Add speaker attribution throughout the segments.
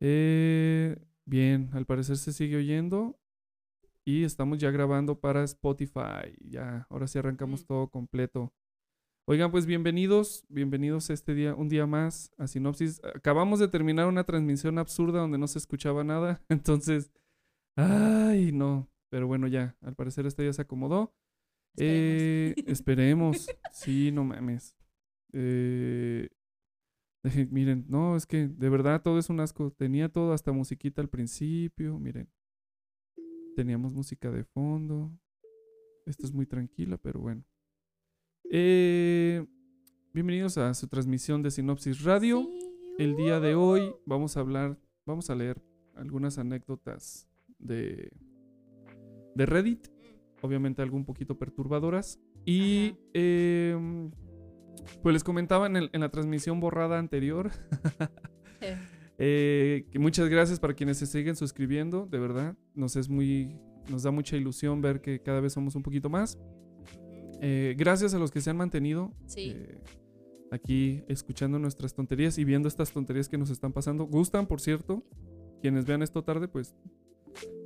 Speaker 1: Eh, bien, al parecer se sigue oyendo. Y estamos ya grabando para Spotify. Ya, ahora sí arrancamos
Speaker 2: Mm.
Speaker 1: todo completo. Oigan, pues bienvenidos, bienvenidos este día, un día más a Sinopsis. Acabamos de terminar una transmisión absurda donde no se escuchaba nada. Entonces, ay, no. Pero bueno, ya, al parecer esta ya se acomodó. Eh, esperemos. Sí, no mames. Eh, miren, no, es que de verdad todo es un asco. Tenía todo, hasta musiquita al principio. Miren, teníamos música de fondo. Esto es muy tranquila, pero bueno. Eh, bienvenidos a su transmisión de Sinopsis Radio. El día de
Speaker 2: uh.
Speaker 1: hoy vamos a hablar, vamos a leer algunas anécdotas de, de Reddit obviamente algo un poquito perturbadoras. Y. pues les comentaba en, el- en la transmisión borrada anterior
Speaker 2: Eh,
Speaker 1: eh, que muchas gracias para quienes se siguen suscribiendo, de verdad. Nos es muy, nos da mucha ilusión ver que cada vez somos un poquito más. Eh, gracias a los que se han mantenido
Speaker 2: Sí.
Speaker 1: eh, aquí escuchando nuestras tonterías y viendo estas tonterías que nos están pasando. Gustan, por cierto. Quienes vean esto tarde, pues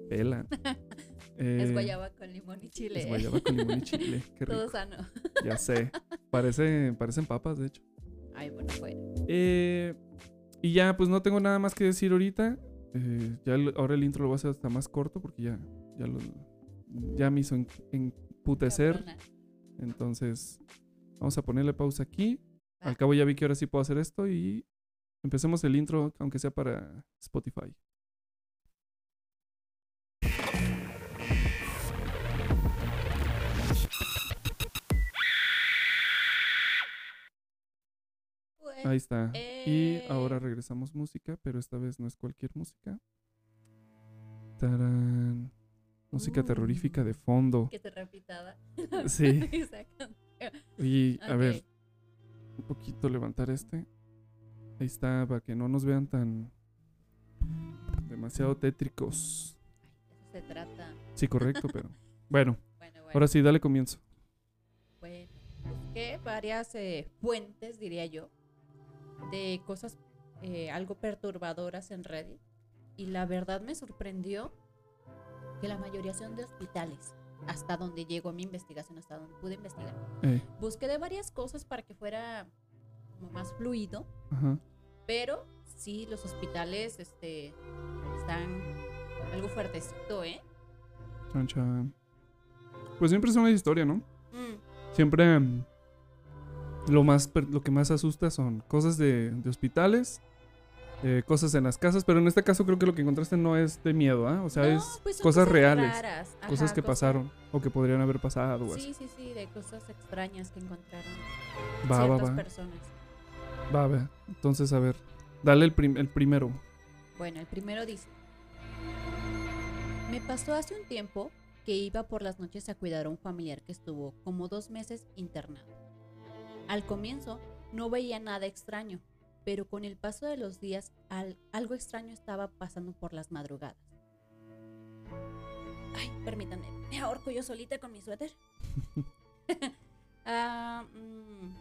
Speaker 1: pelan.
Speaker 2: es
Speaker 1: Eh,
Speaker 2: guayaba con limón y chile.
Speaker 1: Es guayaba con limón y chile. Qué rico.
Speaker 2: Todo sano.
Speaker 1: Ya sé. Parece, parecen papas, de hecho.
Speaker 2: Ay, bueno, bueno.
Speaker 1: Eh, y ya, pues no tengo nada más que decir ahorita. Eh, ya el- ahora el intro lo voy a hacer hasta más corto porque ya, ya, lo, ya me hizo en- emputecer. Entonces, vamos a ponerle pausa aquí. Al cabo ya vi que ahora sí puedo hacer esto y empecemos el intro, aunque sea para Spotify. Ahí está. Y ahora
Speaker 2: eh,
Speaker 1: regresamos música, pero esta vez no es cualquier música. Tarán. Música
Speaker 2: Uh.
Speaker 1: terrorífica de fondo.
Speaker 2: Que te repitaba.
Speaker 1: Sí. Y a ver, un poquito levantar este. Ahí está, para que no nos vean tan demasiado tétricos.
Speaker 2: Eso se trata.
Speaker 1: Sí, correcto, pero bueno,
Speaker 2: Bueno, bueno.
Speaker 1: ahora sí, dale comienzo.
Speaker 2: Bueno, busqué varias eh, fuentes, diría yo, de cosas eh, algo perturbadoras en Reddit. Y la verdad me sorprendió que la mayoría son de hospitales. Hasta donde llegó mi investigación, hasta donde pude investigar.
Speaker 1: Eh,
Speaker 2: Busqué de varias cosas para que fuera como más fluido.
Speaker 1: ajá.
Speaker 2: Pero sí, los hospitales este, están algo fuertecito, ¿eh?
Speaker 1: Chan, chan. Pues siempre es una historia, ¿no?
Speaker 2: Mm,
Speaker 1: Siempre mm, lo más lo que más asusta son cosas de, de hospitales, eh, cosas en las casas, pero en este caso creo que lo que encontraste no es de miedo, ¿ah? O sea,
Speaker 2: no,
Speaker 1: es
Speaker 2: pues son
Speaker 1: cosas reales,
Speaker 2: raras.
Speaker 1: cosas
Speaker 2: Ajá,
Speaker 1: que pasaron o que podrían haber pasado o así.
Speaker 2: Sí, sí, sí, de cosas extrañas que encontraron
Speaker 1: Va, va,
Speaker 2: ciertas
Speaker 1: va.
Speaker 2: personas.
Speaker 1: Va, va. Entonces, a ver, dale el, prim- el primero.
Speaker 2: Bueno, el primero dice, me pasó hace un tiempo que iba por las noches a cuidar a un familiar que estuvo como dos meses internado. Al comienzo no veía nada extraño, pero con el paso de los días al- algo extraño estaba pasando por las madrugadas. Ay, permítanme, me ahorco yo solita con mi suéter. Ah, mm,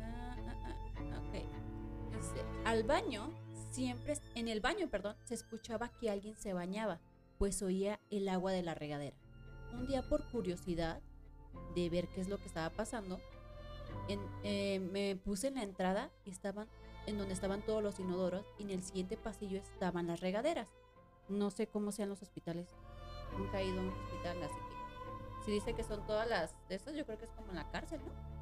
Speaker 2: ah, ah, ah. Dice, al baño, siempre, en el baño, perdón, se escuchaba que alguien se bañaba, pues oía el agua de la regadera. Un día por curiosidad de ver qué es lo que estaba pasando, en- eh, me puse en la entrada y estaban en donde estaban todos los inodoros y en el siguiente pasillo estaban las regaderas. No sé cómo sean los hospitales. Nunca he ido a un hospital, así que si dice que son todas las de esas, yo creo que es como en la cárcel, ¿no?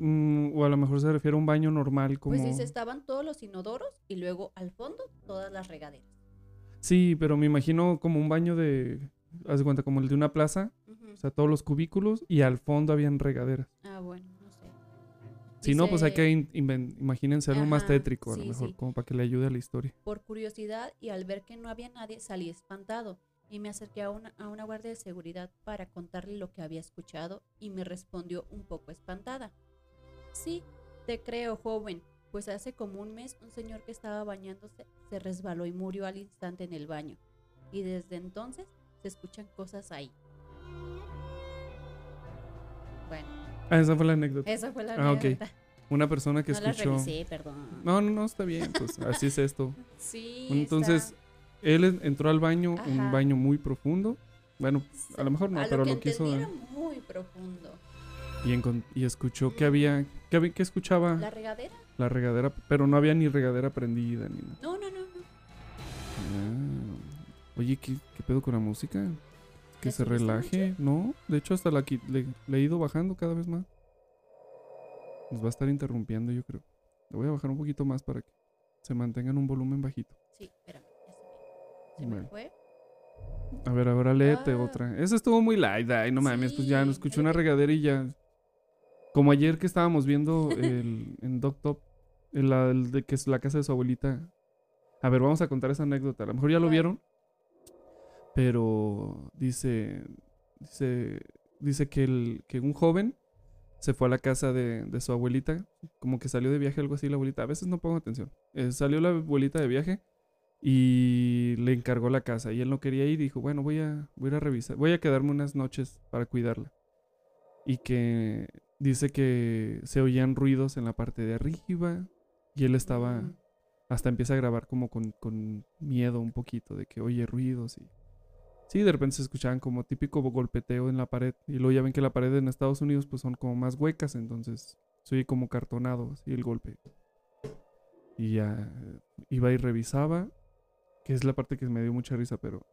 Speaker 1: Mm, o a lo mejor se refiere a un baño normal como...
Speaker 2: Pues dice, estaban todos los inodoros y luego al fondo todas las regaderas.
Speaker 1: Sí, pero me imagino como un baño de... Haz de cuenta, como el de una plaza. O sea, todos los cubículos y al fondo habían regaderas.
Speaker 2: Ah, bueno, no sé.
Speaker 1: Si no, pues hay que in- imagínense algo más tétrico, a lo mejor,
Speaker 2: sí.
Speaker 1: como para que le ayude a la historia.
Speaker 2: Por curiosidad y al ver que no había nadie, salí espantado y me acerqué a una, a una guardia de seguridad para contarle lo que había escuchado y me respondió un poco espantada. Sí, te creo, joven, pues hace como un mes un señor que estaba bañándose se resbaló y murió al instante en el baño. Y desde entonces se escuchan cosas ahí. Bueno,
Speaker 1: Ah, esa fue la anécdota.
Speaker 2: esa fue la
Speaker 1: Ah, ok.
Speaker 2: anécdota.
Speaker 1: una persona que
Speaker 2: no la
Speaker 1: escuchó.
Speaker 2: revisé, perdón.
Speaker 1: No, no, no, está bien, pues así es esto.
Speaker 2: Sí.
Speaker 1: Entonces,
Speaker 2: está-
Speaker 1: él en- entró al baño, un baño muy profundo. Bueno, a lo mejor no,
Speaker 2: a
Speaker 1: pero
Speaker 2: que
Speaker 1: lo quiso.
Speaker 2: era muy profundo.
Speaker 1: Y, escuchó que había, que había, que escuchaba
Speaker 2: ¿La
Speaker 1: la,
Speaker 2: regadera?
Speaker 1: regadera, pero no había ni regadera prendida ni nada.
Speaker 2: No, no, no, no.
Speaker 1: Ah. Oye, ¿qué, qué pedo con la música? Que
Speaker 2: ¿Le
Speaker 1: se relaje, ¿no? De hecho, hasta la le, le he ido bajando cada vez más. Nos va a estar interrumpiendo, yo creo. Le voy a bajar un poquito más para que se mantenga en un volumen bajito.
Speaker 2: Sí, espérame. ya se me, se me
Speaker 1: Bueno.
Speaker 2: fue.
Speaker 1: A ver, ahora léete
Speaker 2: Ah.
Speaker 1: otra. Esa estuvo muy light, ay, no mames, pues ya nos escuché
Speaker 2: es
Speaker 1: una regadera y ya. Como ayer que estábamos viendo el, en Doc Top, el, la- el de que es la casa de su abuelita. A ver, vamos a contar esa anécdota. A lo mejor ya lo vieron. Pero dice. Dice. Dice que el. que un joven se fue a la casa de, de su abuelita. Como que salió de viaje, algo así, la abuelita. A veces no pongo atención. Eh, salió la abuelita de viaje y le encargó la casa y él no quería ir y dijo, bueno, voy a, voy a revisar, voy a quedarme unas noches para cuidarla. Y que dice que se oían ruidos en la parte de arriba y él estaba,
Speaker 2: Mm.
Speaker 1: hasta empieza a grabar como con, con miedo un poquito de que oye ruidos y... Sí, de repente se escuchaban como típico golpeteo en la pared y luego ya ven que la pared en Estados Unidos pues son como más huecas, entonces se oye como cartonado así el golpe. Y ya eh, iba y revisaba que es la parte que me dio mucha risa, pero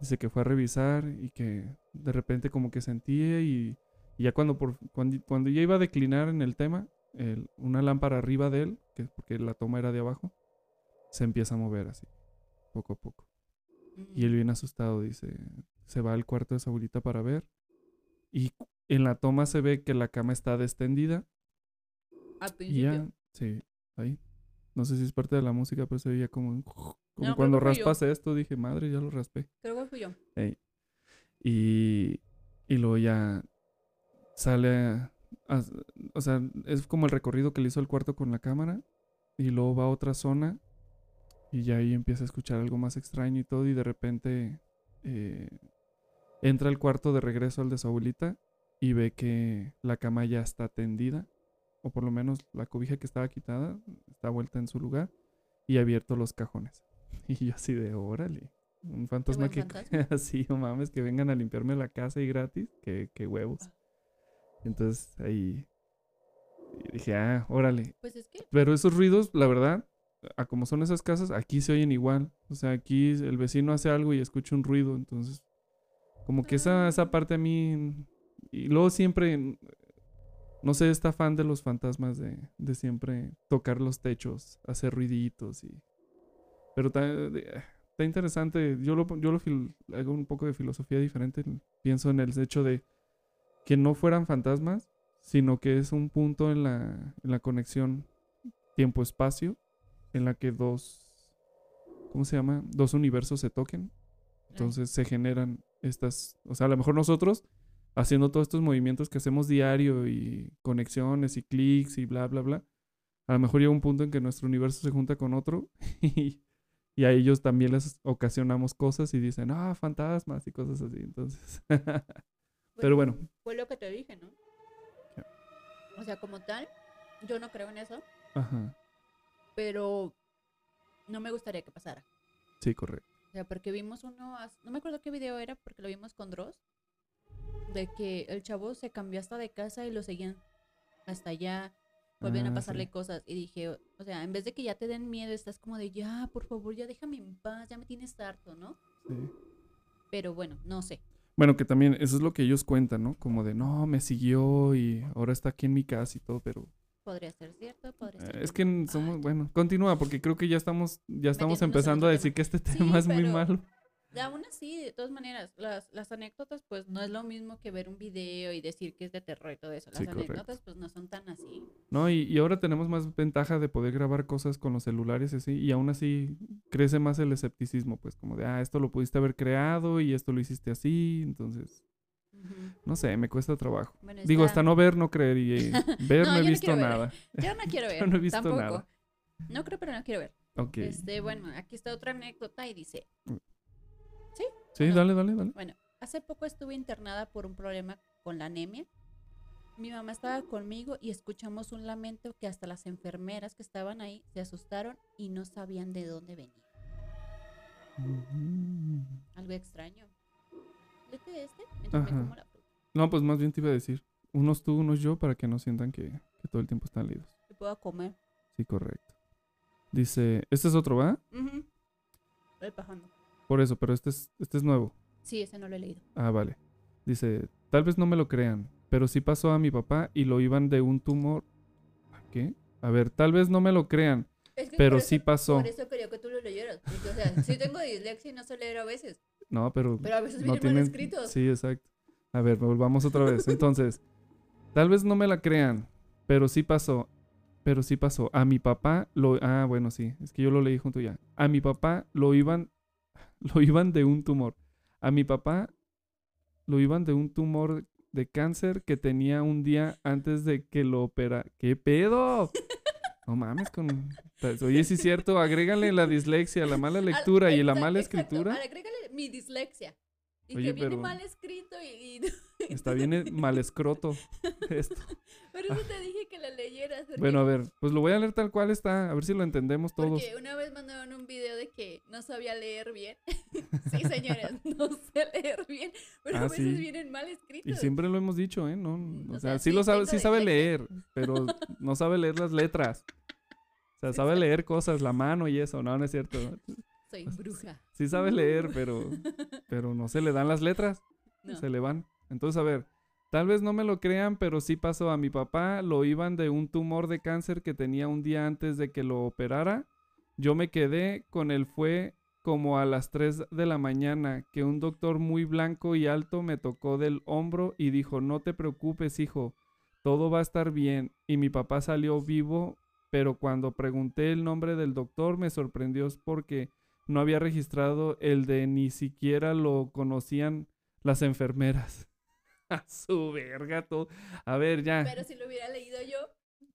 Speaker 1: dice que fue a revisar y que de repente como que sentía y, ya cuando, por, cuando, cuando ya iba a declinar en el tema, el- una lámpara arriba de él, que porque la toma era de abajo, se empieza a mover así, poco a poco. Y él bien asustado dice, se va al cuarto de su abuelita para ver y en la toma se ve que la cama está destendida
Speaker 2: Al
Speaker 1: y
Speaker 2: principio.
Speaker 1: ya, sí, ahí. No sé si es parte de la música, pero se veía como, como cuando
Speaker 2: yo.
Speaker 1: raspas esto, dije, madre, ya lo raspé.
Speaker 2: Creo que fui yo.
Speaker 1: Y, y luego ya sale, a- a- o sea, es como el recorrido que le hizo el cuarto con la cámara. Y luego va a otra zona y ya ahí empieza a escuchar algo más extraño y todo. Y de repente eh, entra al cuarto de regreso al de su abuelita y ve que la cama ya está tendida. O por lo menos la cobija que estaba quitada está vuelta en su lugar y abierto los cajones. Y yo así de, órale. Un fantasma que así, no mames, que vengan a limpiarme la casa y gratis, que, que huevos.
Speaker 2: Ah.
Speaker 1: Entonces ahí y dije, ah, órale.
Speaker 2: Pues es que
Speaker 1: Pero esos ruidos, la verdad, a como son esas casas, aquí se oyen igual. O sea, aquí el vecino hace algo y escucha un ruido. Entonces, como que esa, esa parte a mí. Y luego siempre. No sé, está fan de los fantasmas de, de siempre tocar los techos, hacer ruiditos y. Pero está, está interesante. Yo lo, yo lo fil- hago un poco de filosofía diferente. Pienso en el hecho de que no fueran fantasmas, sino que es un punto en la, en la conexión tiempo-espacio en la que dos, ¿cómo se llama? Dos universos se toquen. Entonces se generan estas, o sea, a lo mejor nosotros haciendo todos estos movimientos que hacemos diario y conexiones y clics y bla, bla, bla, a lo mejor llega un punto en que nuestro universo se junta con otro y, y a ellos también les ocasionamos cosas y dicen, ah, fantasmas y cosas así. Entonces, pero bueno,
Speaker 2: fue lo que te dije, ¿no? O sea, como tal, yo no creo en eso,
Speaker 1: ajá,
Speaker 2: pero no me gustaría que pasara.
Speaker 1: sí, correcto.
Speaker 2: O sea, porque vimos uno, no me acuerdo qué video era, porque lo vimos con Dross, de que el chavo se cambió hasta de casa y lo seguían hasta allá, volvían
Speaker 1: Ah,
Speaker 2: a pasarle
Speaker 1: sí.
Speaker 2: cosas. Y dije, o sea, en vez de que ya te den miedo, estás como de, ya, por favor, ya déjame en paz, ya me tienes harto, ¿no?
Speaker 1: Sí.
Speaker 2: Pero bueno, no sé.
Speaker 1: Bueno, que también eso es lo que ellos cuentan, ¿no? Como de, no, me siguió y ahora está aquí en mi casa y todo, pero
Speaker 2: Podría ser cierto, podría ser.
Speaker 1: es que somos, bueno, continúa porque creo que ya estamos, ya estamos
Speaker 2: Metiéndonos
Speaker 1: empezando a decir
Speaker 2: tema.
Speaker 1: que este
Speaker 2: Sí,
Speaker 1: tema es muy malo.
Speaker 2: Aún así, de todas maneras, las, las anécdotas, pues no es lo mismo que ver un video y decir que es de terror y todo eso. Las
Speaker 1: Sí, correcto.
Speaker 2: anécdotas, pues no son tan así.
Speaker 1: No, y, y ahora tenemos más ventaja de poder grabar cosas con los celulares y así, y aún así crece más el escepticismo, pues como de, ah, esto lo pudiste haber creado y esto lo hiciste así, entonces, No sé, me cuesta trabajo.
Speaker 2: Bueno,
Speaker 1: Digo, hasta no ver, no creer, y ver
Speaker 2: No,
Speaker 1: no, he
Speaker 2: no
Speaker 1: visto
Speaker 2: ver.
Speaker 1: nada.
Speaker 2: Yo no quiero ver.
Speaker 1: Yo no he visto
Speaker 2: tampoco.
Speaker 1: nada.
Speaker 2: No creo, pero no quiero ver.
Speaker 1: Ok.
Speaker 2: Este, bueno, aquí está otra anécdota y dice,
Speaker 1: Sí,
Speaker 2: no.
Speaker 1: dale, dale, dale.
Speaker 2: bueno, hace poco estuve internada por un problema con la anemia. Mi mamá estaba conmigo y escuchamos un lamento que hasta las enfermeras que estaban ahí se asustaron y no sabían de dónde venía. Algo extraño. ¿Vete este? Mientras me como la fruta.
Speaker 1: No, pues más bien te iba a decir. Unos tú, unos yo, para que no sientan que, que todo el tiempo están leídos.
Speaker 2: ¿Qué puedo comer?
Speaker 1: Sí, correcto. Dice, este es otro, ¿va?
Speaker 2: Voy bajando.
Speaker 1: Por eso, pero este es, este es nuevo.
Speaker 2: Sí, ese no lo he leído.
Speaker 1: Ah, vale. Dice, tal vez no me lo crean, pero sí pasó a mi papá y lo iban de un tumor. ¿A ¿Qué? A ver, tal vez no me lo crean,
Speaker 2: Es que
Speaker 1: pero sí pasó.
Speaker 2: Por eso quería que tú lo leyeras. porque, o sea, sí tengo dislexia y no sé leer a veces.
Speaker 1: No, pero
Speaker 2: Pero a veces
Speaker 1: no
Speaker 2: vienen mal
Speaker 1: tienen...
Speaker 2: escritos.
Speaker 1: Sí, exacto. A ver, volvamos otra vez. Entonces, tal vez no me la crean, pero sí pasó. Pero sí pasó. A mi papá lo... Ah, bueno, sí. Es que yo lo leí junto ya. A mi papá lo iban... Lo iban de un tumor. A mi papá lo iban de un tumor de cáncer que tenía un día antes de que lo opera. ¿Qué pedo? No mames con... Oye, sí es cierto, agrégale la dislexia, la mala
Speaker 2: Al-
Speaker 1: lectura y la
Speaker 2: exacto,
Speaker 1: mala
Speaker 2: exacto.
Speaker 1: escritura.
Speaker 2: Agrégale mi dislexia. Y
Speaker 1: Oye,
Speaker 2: que viene
Speaker 1: pero-
Speaker 2: mal escrito y... y-
Speaker 1: Está bien mal escroto esto.
Speaker 2: Por eso te dije que la leyeras. Porque,
Speaker 1: Ah. Bueno, a ver, pues lo voy a leer tal cual está, a ver si lo entendemos todos.
Speaker 2: Porque una vez mandaron un video de que no sabía leer bien. sí, señores, no sé leer bien. Pero
Speaker 1: Ah,
Speaker 2: a veces
Speaker 1: sí.
Speaker 2: vienen mal escritos.
Speaker 1: Y siempre lo hemos dicho, ¿eh? No, o,
Speaker 2: O
Speaker 1: sea,
Speaker 2: sea,
Speaker 1: sí lo sabe, sí sabe leer, pero no sabe leer las letras. Sea, sabe leer cosas, la mano y eso, no, no es cierto.
Speaker 2: Soy bruja.
Speaker 1: Sí sabe leer, pero, pero no se le dan las letras,
Speaker 2: No.
Speaker 1: se le van. Entonces, a ver, tal vez no me lo crean, pero sí pasó a mi papá, lo iban de un tumor de cáncer que tenía un día antes de que lo operara. Yo me quedé con él fue como a las 3 de la mañana que un doctor muy blanco y alto me tocó del hombro y dijo, no te preocupes, hijo, todo va a estar bien. Y mi papá salió vivo, pero cuando pregunté el nombre del doctor me sorprendió porque no había registrado el de ni siquiera lo conocían las enfermeras. A su verga todo. A ver, ya.
Speaker 2: Pero si lo hubiera leído yo,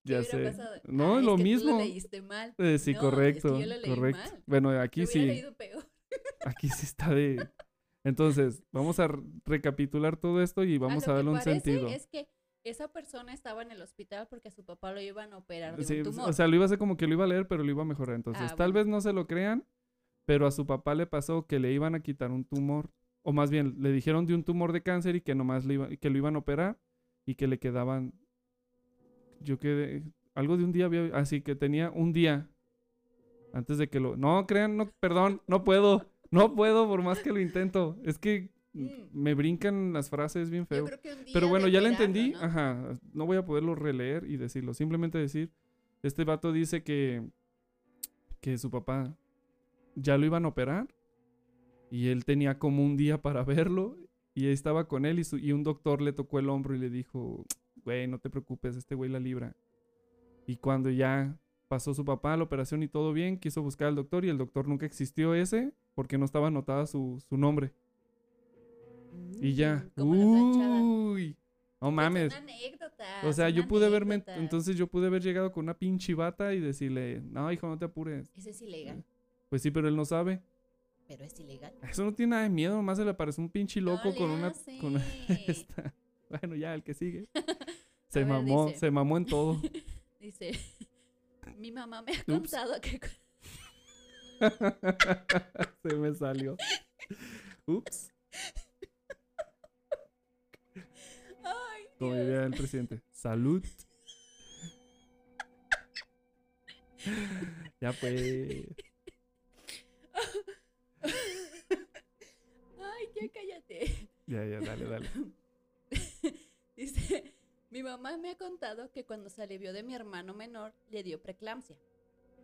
Speaker 2: ¿qué
Speaker 1: ya
Speaker 2: hubiera
Speaker 1: sé.
Speaker 2: pasado?
Speaker 1: No,
Speaker 2: Ah,
Speaker 1: es lo
Speaker 2: que tú
Speaker 1: mismo.
Speaker 2: lo leíste mal.
Speaker 1: Eh, sí,
Speaker 2: No, es que
Speaker 1: correcto.
Speaker 2: yo lo leí
Speaker 1: correcto.
Speaker 2: mal.
Speaker 1: Bueno,
Speaker 2: Lo
Speaker 1: aquí
Speaker 2: hubiera
Speaker 1: sí.
Speaker 2: leído peor.
Speaker 1: Aquí sí está de. Entonces, vamos a recapitular todo esto y vamos
Speaker 2: lo
Speaker 1: a
Speaker 2: que
Speaker 1: darle un
Speaker 2: parece
Speaker 1: sentido.
Speaker 2: Es que esa persona estaba en el hospital porque a su papá lo iban a operar de
Speaker 1: Sí,
Speaker 2: un tumor.
Speaker 1: o sea, lo iba a hacer como que lo iba a leer, pero lo iba a mejorar. Entonces,
Speaker 2: Ah,
Speaker 1: tal
Speaker 2: bueno.
Speaker 1: vez no se lo crean, pero a su papá le pasó que le iban a quitar un tumor. O más bien, le dijeron de un tumor de cáncer y que nomás le iba, que lo iban a operar y que le quedaban. Yo quedé. Algo de un día había. Así que tenía un día. Antes de que lo. No, crean, no, perdón, no puedo. No puedo por más que lo intento. Es que. Me brincan las frases bien
Speaker 2: Yo
Speaker 1: feo.
Speaker 2: creo que un día
Speaker 1: Pero bueno, ya la entendí.
Speaker 2: ¿no?
Speaker 1: Ajá. No voy a poderlo releer y decirlo. Simplemente decir, este vato dice que, que su papá ya lo iban a operar y él tenía como un día para verlo y estaba con él y, su- y un doctor le tocó el hombro y le dijo, güey, no te preocupes, este güey la libra. Y cuando ya pasó su papá la operación y todo bien, quiso buscar al doctor y el doctor nunca existió ese porque no estaba anotada su, su nombre. Y ya.
Speaker 2: Mm, como la planchada.
Speaker 1: Uy. No
Speaker 2: Pues
Speaker 1: mames.
Speaker 2: Son anécdotas,
Speaker 1: O sea, yo pude haberme, entonces yo pude haber llegado con una pinche bata y decirle, no, hijo, no te apures.
Speaker 2: Ese es ilegal,
Speaker 1: Pues sí, pero él no sabe.
Speaker 2: pero es ilegal.
Speaker 1: Eso no tiene nada de miedo, nomás se le apareció un pinche loco
Speaker 2: No
Speaker 1: con una, esta. Bueno, ya, el que sigue. Se
Speaker 2: ver,
Speaker 1: mamó,
Speaker 2: dice.
Speaker 1: se mamó en todo.
Speaker 2: Dice, mi mamá me ha
Speaker 1: Ups.
Speaker 2: contado que...
Speaker 1: se me salió. Ups. Como diría el presidente. Salud. ya pues.
Speaker 2: Ay, ya cállate.
Speaker 1: Ya, ya, dale, dale.
Speaker 2: Dice, mi mamá me ha contado que cuando se alivió de mi hermano menor, le dio preeclampsia.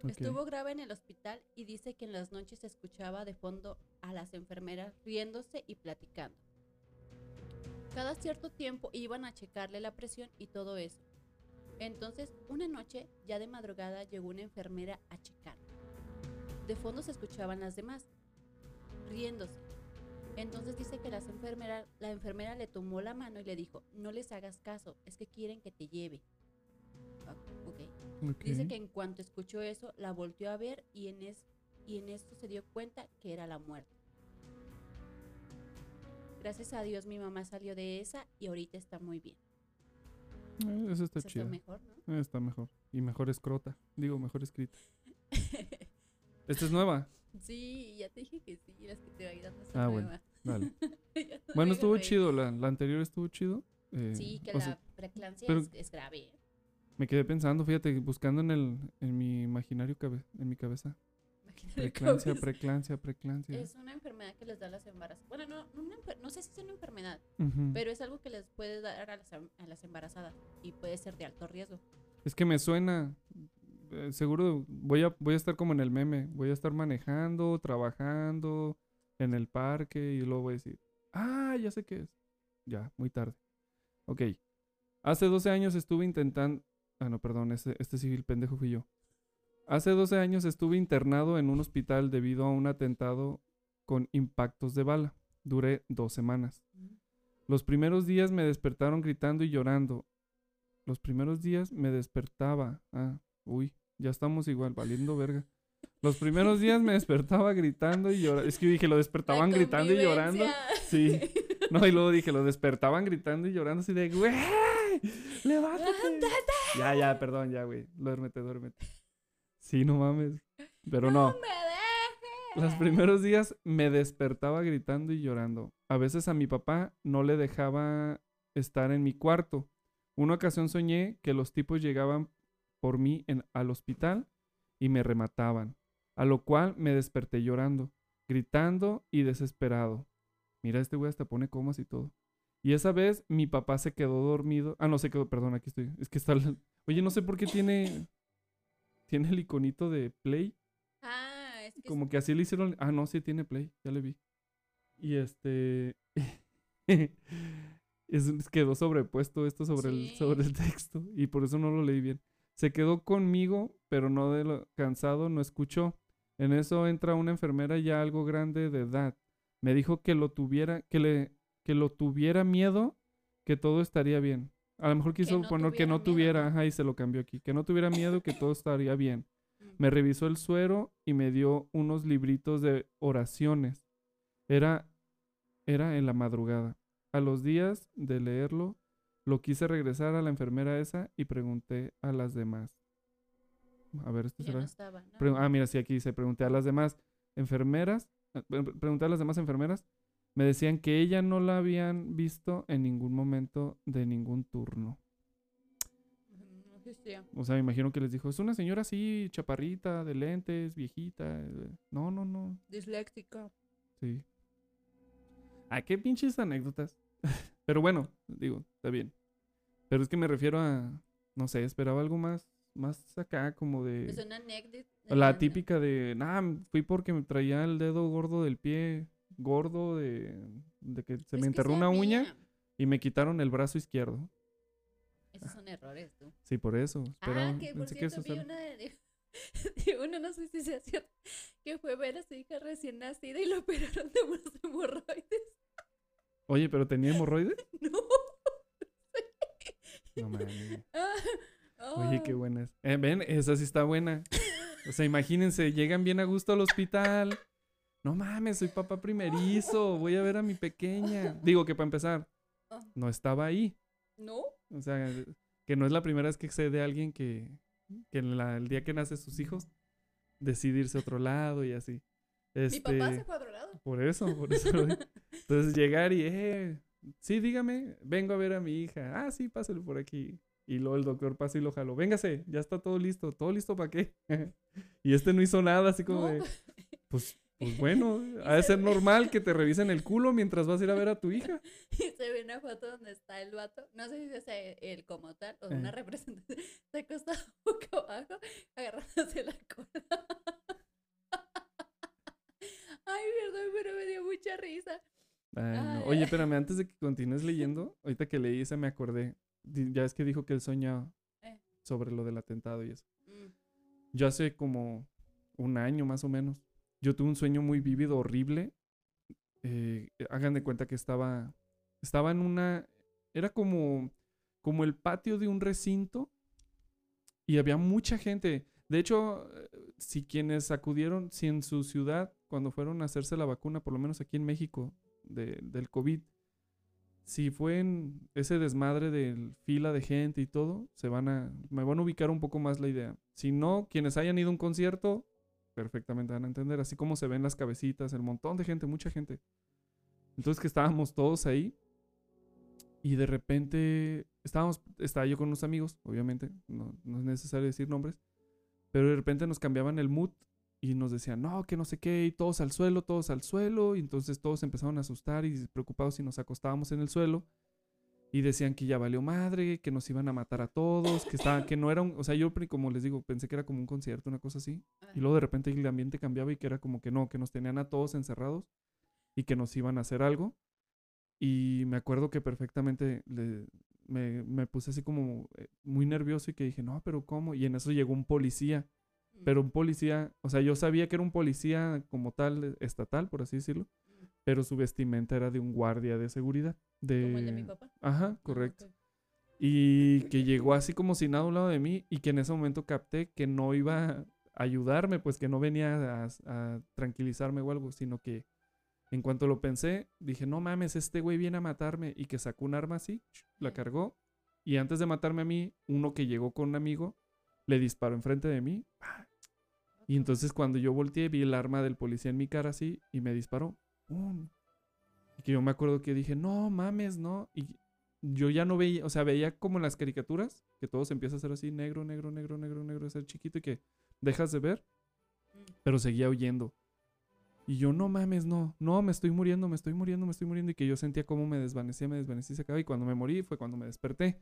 Speaker 2: Estuvo grave en el hospital y dice que en las noches escuchaba de fondo a las enfermeras riéndose y platicando. Cada cierto tiempo iban a checarle la presión y todo eso. Entonces, una noche, ya de madrugada, llegó una enfermera a checar. De fondo se escuchaban las demás, riéndose. Entonces dice que las la enfermera le tomó la mano y le dijo, no les hagas caso, es que quieren que te lleve. Ah, ok.
Speaker 1: Ok.
Speaker 2: Dice que en cuanto escuchó eso, la volteó a ver y en, es, y en esto se dio cuenta que era la muerte. Gracias a Dios mi mamá salió de esa y ahorita está muy bien.
Speaker 1: Eh, eso está
Speaker 2: Eso
Speaker 1: chido.
Speaker 2: está mejor, ¿no?
Speaker 1: Eh, está mejor. Y mejor escrota. Digo, mejor escrita. Esta es nueva.
Speaker 2: sí, ya te dije que sí, las que te vayan dando
Speaker 1: Ah, bueno.
Speaker 2: No
Speaker 1: Bueno, estuvo chido. La, la anterior estuvo chido. eh,
Speaker 2: Sí, que la
Speaker 1: sea,
Speaker 2: preeclampsia
Speaker 1: pero-
Speaker 2: es, es grave. ¿eh?
Speaker 1: me quedé pensando, fíjate, buscando en el en mi imaginario cabe- en mi cabeza. Preclancia, preclancia, preclancia.
Speaker 2: Es una enfermedad que les da a las embarazadas. Bueno, no, no, no sé si es una enfermedad, pero es algo que les puede dar a las, em- a las embarazadas y puede ser de alto riesgo.
Speaker 1: Es que me suena. eh, seguro voy a, voy a estar como en el meme. Voy a estar manejando, trabajando en el parque y luego voy a decir, ah, ya sé qué es. Ya, muy tarde. Ok. Hace 12 años estuve intentando... Ah, no, perdón, este, este civil pendejo fui yo. Hace 12 años estuve internado en un hospital debido a un atentado con impactos de bala. Duré dos semanas. Los primeros días me despertaron gritando y llorando. Los primeros días me despertaba. Ah, uy, ya estamos igual, valiendo verga. Los primeros días me despertaba gritando y llorando. Es que dije, lo despertaban gritando y llorando. Sí. No, y luego dije, lo despertaban gritando y llorando así de, güey, levántate.
Speaker 2: ¡Levántate!
Speaker 1: Ya, ya, perdón, ya, güey. Duérmete, duérmete. Sí, no mames. Pero no.
Speaker 2: me dejes!
Speaker 1: Los primeros días me despertaba gritando y llorando. A veces a mi papá no le dejaba estar en mi cuarto. Una ocasión soñé que los tipos llegaban por mí en- al hospital y me remataban, a lo cual me desperté llorando, gritando y desesperado. Mira, este güey hasta pone comas y todo. Y esa vez mi papá se quedó dormido. Ah, no, se quedó, perdón, aquí estoy. Es que está... Oye, no sé por qué tiene... Tiene el iconito de play.
Speaker 2: Ah, es que es-
Speaker 1: Como que así le hicieron. Ah, no, sí tiene play, ya le vi. Y este. es, quedó sobrepuesto esto sobre, el, sobre el texto. Y por eso no lo leí bien. Se quedó conmigo, pero no de lo cansado, no escuchó. En eso entra una enfermera ya algo grande de edad. Me dijo que lo tuviera, que le, que lo tuviera miedo, que todo estaría bien. A lo mejor quiso
Speaker 2: no
Speaker 1: poner que no
Speaker 2: miedo,
Speaker 1: tuviera, ajá, y se lo cambió aquí. Que no tuviera miedo, que todo estaría bien. Me revisó el suero y me dio unos libritos de oraciones. Era, era en la madrugada. A los días de leerlo, lo quise regresar a la enfermera esa y pregunté a las demás. A ver, este
Speaker 2: ya no
Speaker 1: será.
Speaker 2: estaba, ¿no?
Speaker 1: Pre- ah, mira, sí, aquí dice, pregunté a las demás enfermeras, eh, pre- pregunté a las demás enfermeras, me decían que ella no la habían visto en ningún momento de ningún turno.
Speaker 2: Mm, no existía.
Speaker 1: O sea, me imagino que les dijo, es una señora así, chaparrita, de lentes, viejita. eh, No, no, no.
Speaker 2: Disléxica.
Speaker 1: Sí. Ah, qué pinches anécdotas. Pero bueno, digo, está bien. Pero es que me refiero a, no sé, esperaba algo más, más acá, como de...
Speaker 2: Es una anécdota.
Speaker 1: La típica de, nah, fui porque me traía el dedo gordo del pie, gordo de, de que se me enterró una uña y me quitaron el brazo izquierdo.
Speaker 2: Esos son errores, tú.
Speaker 1: Sí, por eso.
Speaker 2: Ah, que por
Speaker 1: que
Speaker 2: cierto vi
Speaker 1: era-
Speaker 2: una de, de una, no sé si sea cierto, que fue ver a su hija recién nacida y lo operaron de unos hemorroides.
Speaker 1: Oye, pero tenía hemorroides.
Speaker 2: No.
Speaker 1: No mames.
Speaker 2: Ah,
Speaker 1: Oye, qué
Speaker 2: ah.
Speaker 1: buena es. Eh, ven, esa sí está buena. O sea, imagínense, llegan bien a gusto al hospital. No mames, soy papá primerizo, voy a ver a mi pequeña. Digo que para empezar,
Speaker 2: Ah.
Speaker 1: no estaba ahí.
Speaker 2: No.
Speaker 1: O sea, que no es la primera vez que excede a alguien que, que en la- el día que nace sus hijos decide irse a otro lado y así.
Speaker 2: Mi papá
Speaker 1: Este,
Speaker 2: se fue a otro lado.
Speaker 1: por eso, por eso. Entonces llegar y, eh, sí, dígame, vengo a ver a mi hija. Ah, sí, pásale por aquí. Y luego el doctor pasa y lo jaló. Véngase, ya está todo listo. ¿Todo listo para qué? y este no hizo nada, así como
Speaker 2: No,
Speaker 1: de, pues, pues bueno, ha de
Speaker 2: se
Speaker 1: ser normal que te revisen el culo mientras vas a ir a ver a tu hija.
Speaker 2: Y se ve una foto donde está el vato, no sé si es él como tal o una representación, se acostado boca abajo, agarrándose la cola. Ay, perdón, pero me dio mucha risa.
Speaker 1: Ay, no.
Speaker 2: Ay.
Speaker 1: Oye, espérame, antes de que continúes leyendo, ahorita que leí esa me acordé. Ya es que dijo que él soñaba
Speaker 2: Eh.
Speaker 1: sobre lo del atentado y eso.
Speaker 2: Mm,
Speaker 1: Yo hace como un año más o menos, yo tuve un sueño muy vívido, horrible. Eh, hagan de cuenta que estaba, estaba en una, era como, como el patio de un recinto y había mucha gente. De hecho, eh, si quienes acudieron, si en su ciudad, cuando fueron a hacerse la vacuna, por lo menos aquí en México, de- del COVID, si fue en ese desmadre de fila de gente y todo, se van a, me van a ubicar un poco más la idea. Si no, quienes hayan ido a un concierto, perfectamente van a entender, así como se ven las cabecitas, el montón de gente, mucha gente. Entonces que estábamos todos ahí y de repente estábamos, estaba yo con unos amigos, obviamente, no, no es necesario decir nombres, pero de repente nos cambiaban el mood y nos decían, no, que no sé qué, y todos al suelo, todos al suelo, y entonces todos empezaron a asustar y preocupados si nos acostábamos en el suelo. Y decían que ya valió madre, que nos iban a matar a todos, que estaba, que no era un, o sea, yo como les digo, pensé que era como un concierto, una cosa así. Y luego de repente el ambiente cambiaba y que era como que no, que nos tenían a todos encerrados y que nos iban a hacer algo. Y me acuerdo que perfectamente le, me, me, puse así como eh, muy nervioso y que dije, no, pero ¿cómo? Y en eso llegó un policía,
Speaker 2: Mm.
Speaker 1: pero un policía, o sea, yo sabía que era un policía como tal, estatal, por así decirlo. Pero su vestimenta era de un guardia de seguridad. De...
Speaker 2: Como el de mi papá.
Speaker 1: Ajá,
Speaker 2: Ah,
Speaker 1: correcto. Y que llegó así como sin nada a un lado de mí y que en ese momento capté que no iba a ayudarme, pues que no venía a, a tranquilizarme o algo, sino que en cuanto lo pensé, dije, no mames, este güey viene a matarme y que sacó un arma así, la cargó y antes de matarme a mí, uno que llegó con un amigo le disparó enfrente de mí. Y entonces cuando yo volteé vi el arma del policía en mi cara así y me disparó. Que yo me acuerdo que dije, no mames, no. Y yo ya no veía, o sea, veía como en las caricaturas, que todo se empieza a hacer así, negro, negro, negro, negro, negro, ser chiquito y que dejas de ver,
Speaker 2: Mm.
Speaker 1: pero seguía huyendo. Y yo, no mames, no, no, me estoy muriendo, me estoy muriendo, me estoy muriendo. Y que yo sentía como me desvanecía, me desvanecía y se acababa. Y cuando me morí fue cuando me desperté.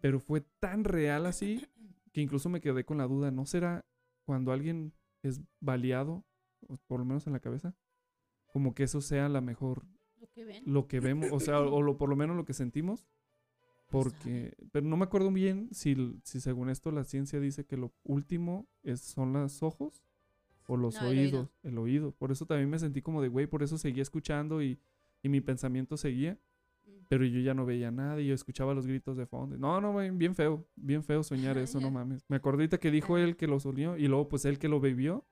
Speaker 1: Pero fue tan real así que incluso me quedé con la duda, ¿no será cuando alguien es baleado, o por lo menos en la cabeza? Como que eso sea la mejor,
Speaker 2: Lo que ven.
Speaker 1: lo que vemos, o sea, o lo, por lo menos lo que sentimos. Porque, pero no me acuerdo bien si, si según esto la ciencia dice que lo último es, son los ojos o los
Speaker 2: No, el oído.
Speaker 1: oídos, el oído. Por eso también me sentí como de, güey, por eso seguía escuchando y, y mi pensamiento seguía,
Speaker 2: Mm.
Speaker 1: pero yo ya no veía nada y yo escuchaba los gritos de fondo. No, no, güey, bien feo, bien feo soñar eso, no mames. Me acordé ahorita que dijo él que lo soñó y luego pues él que lo vivió,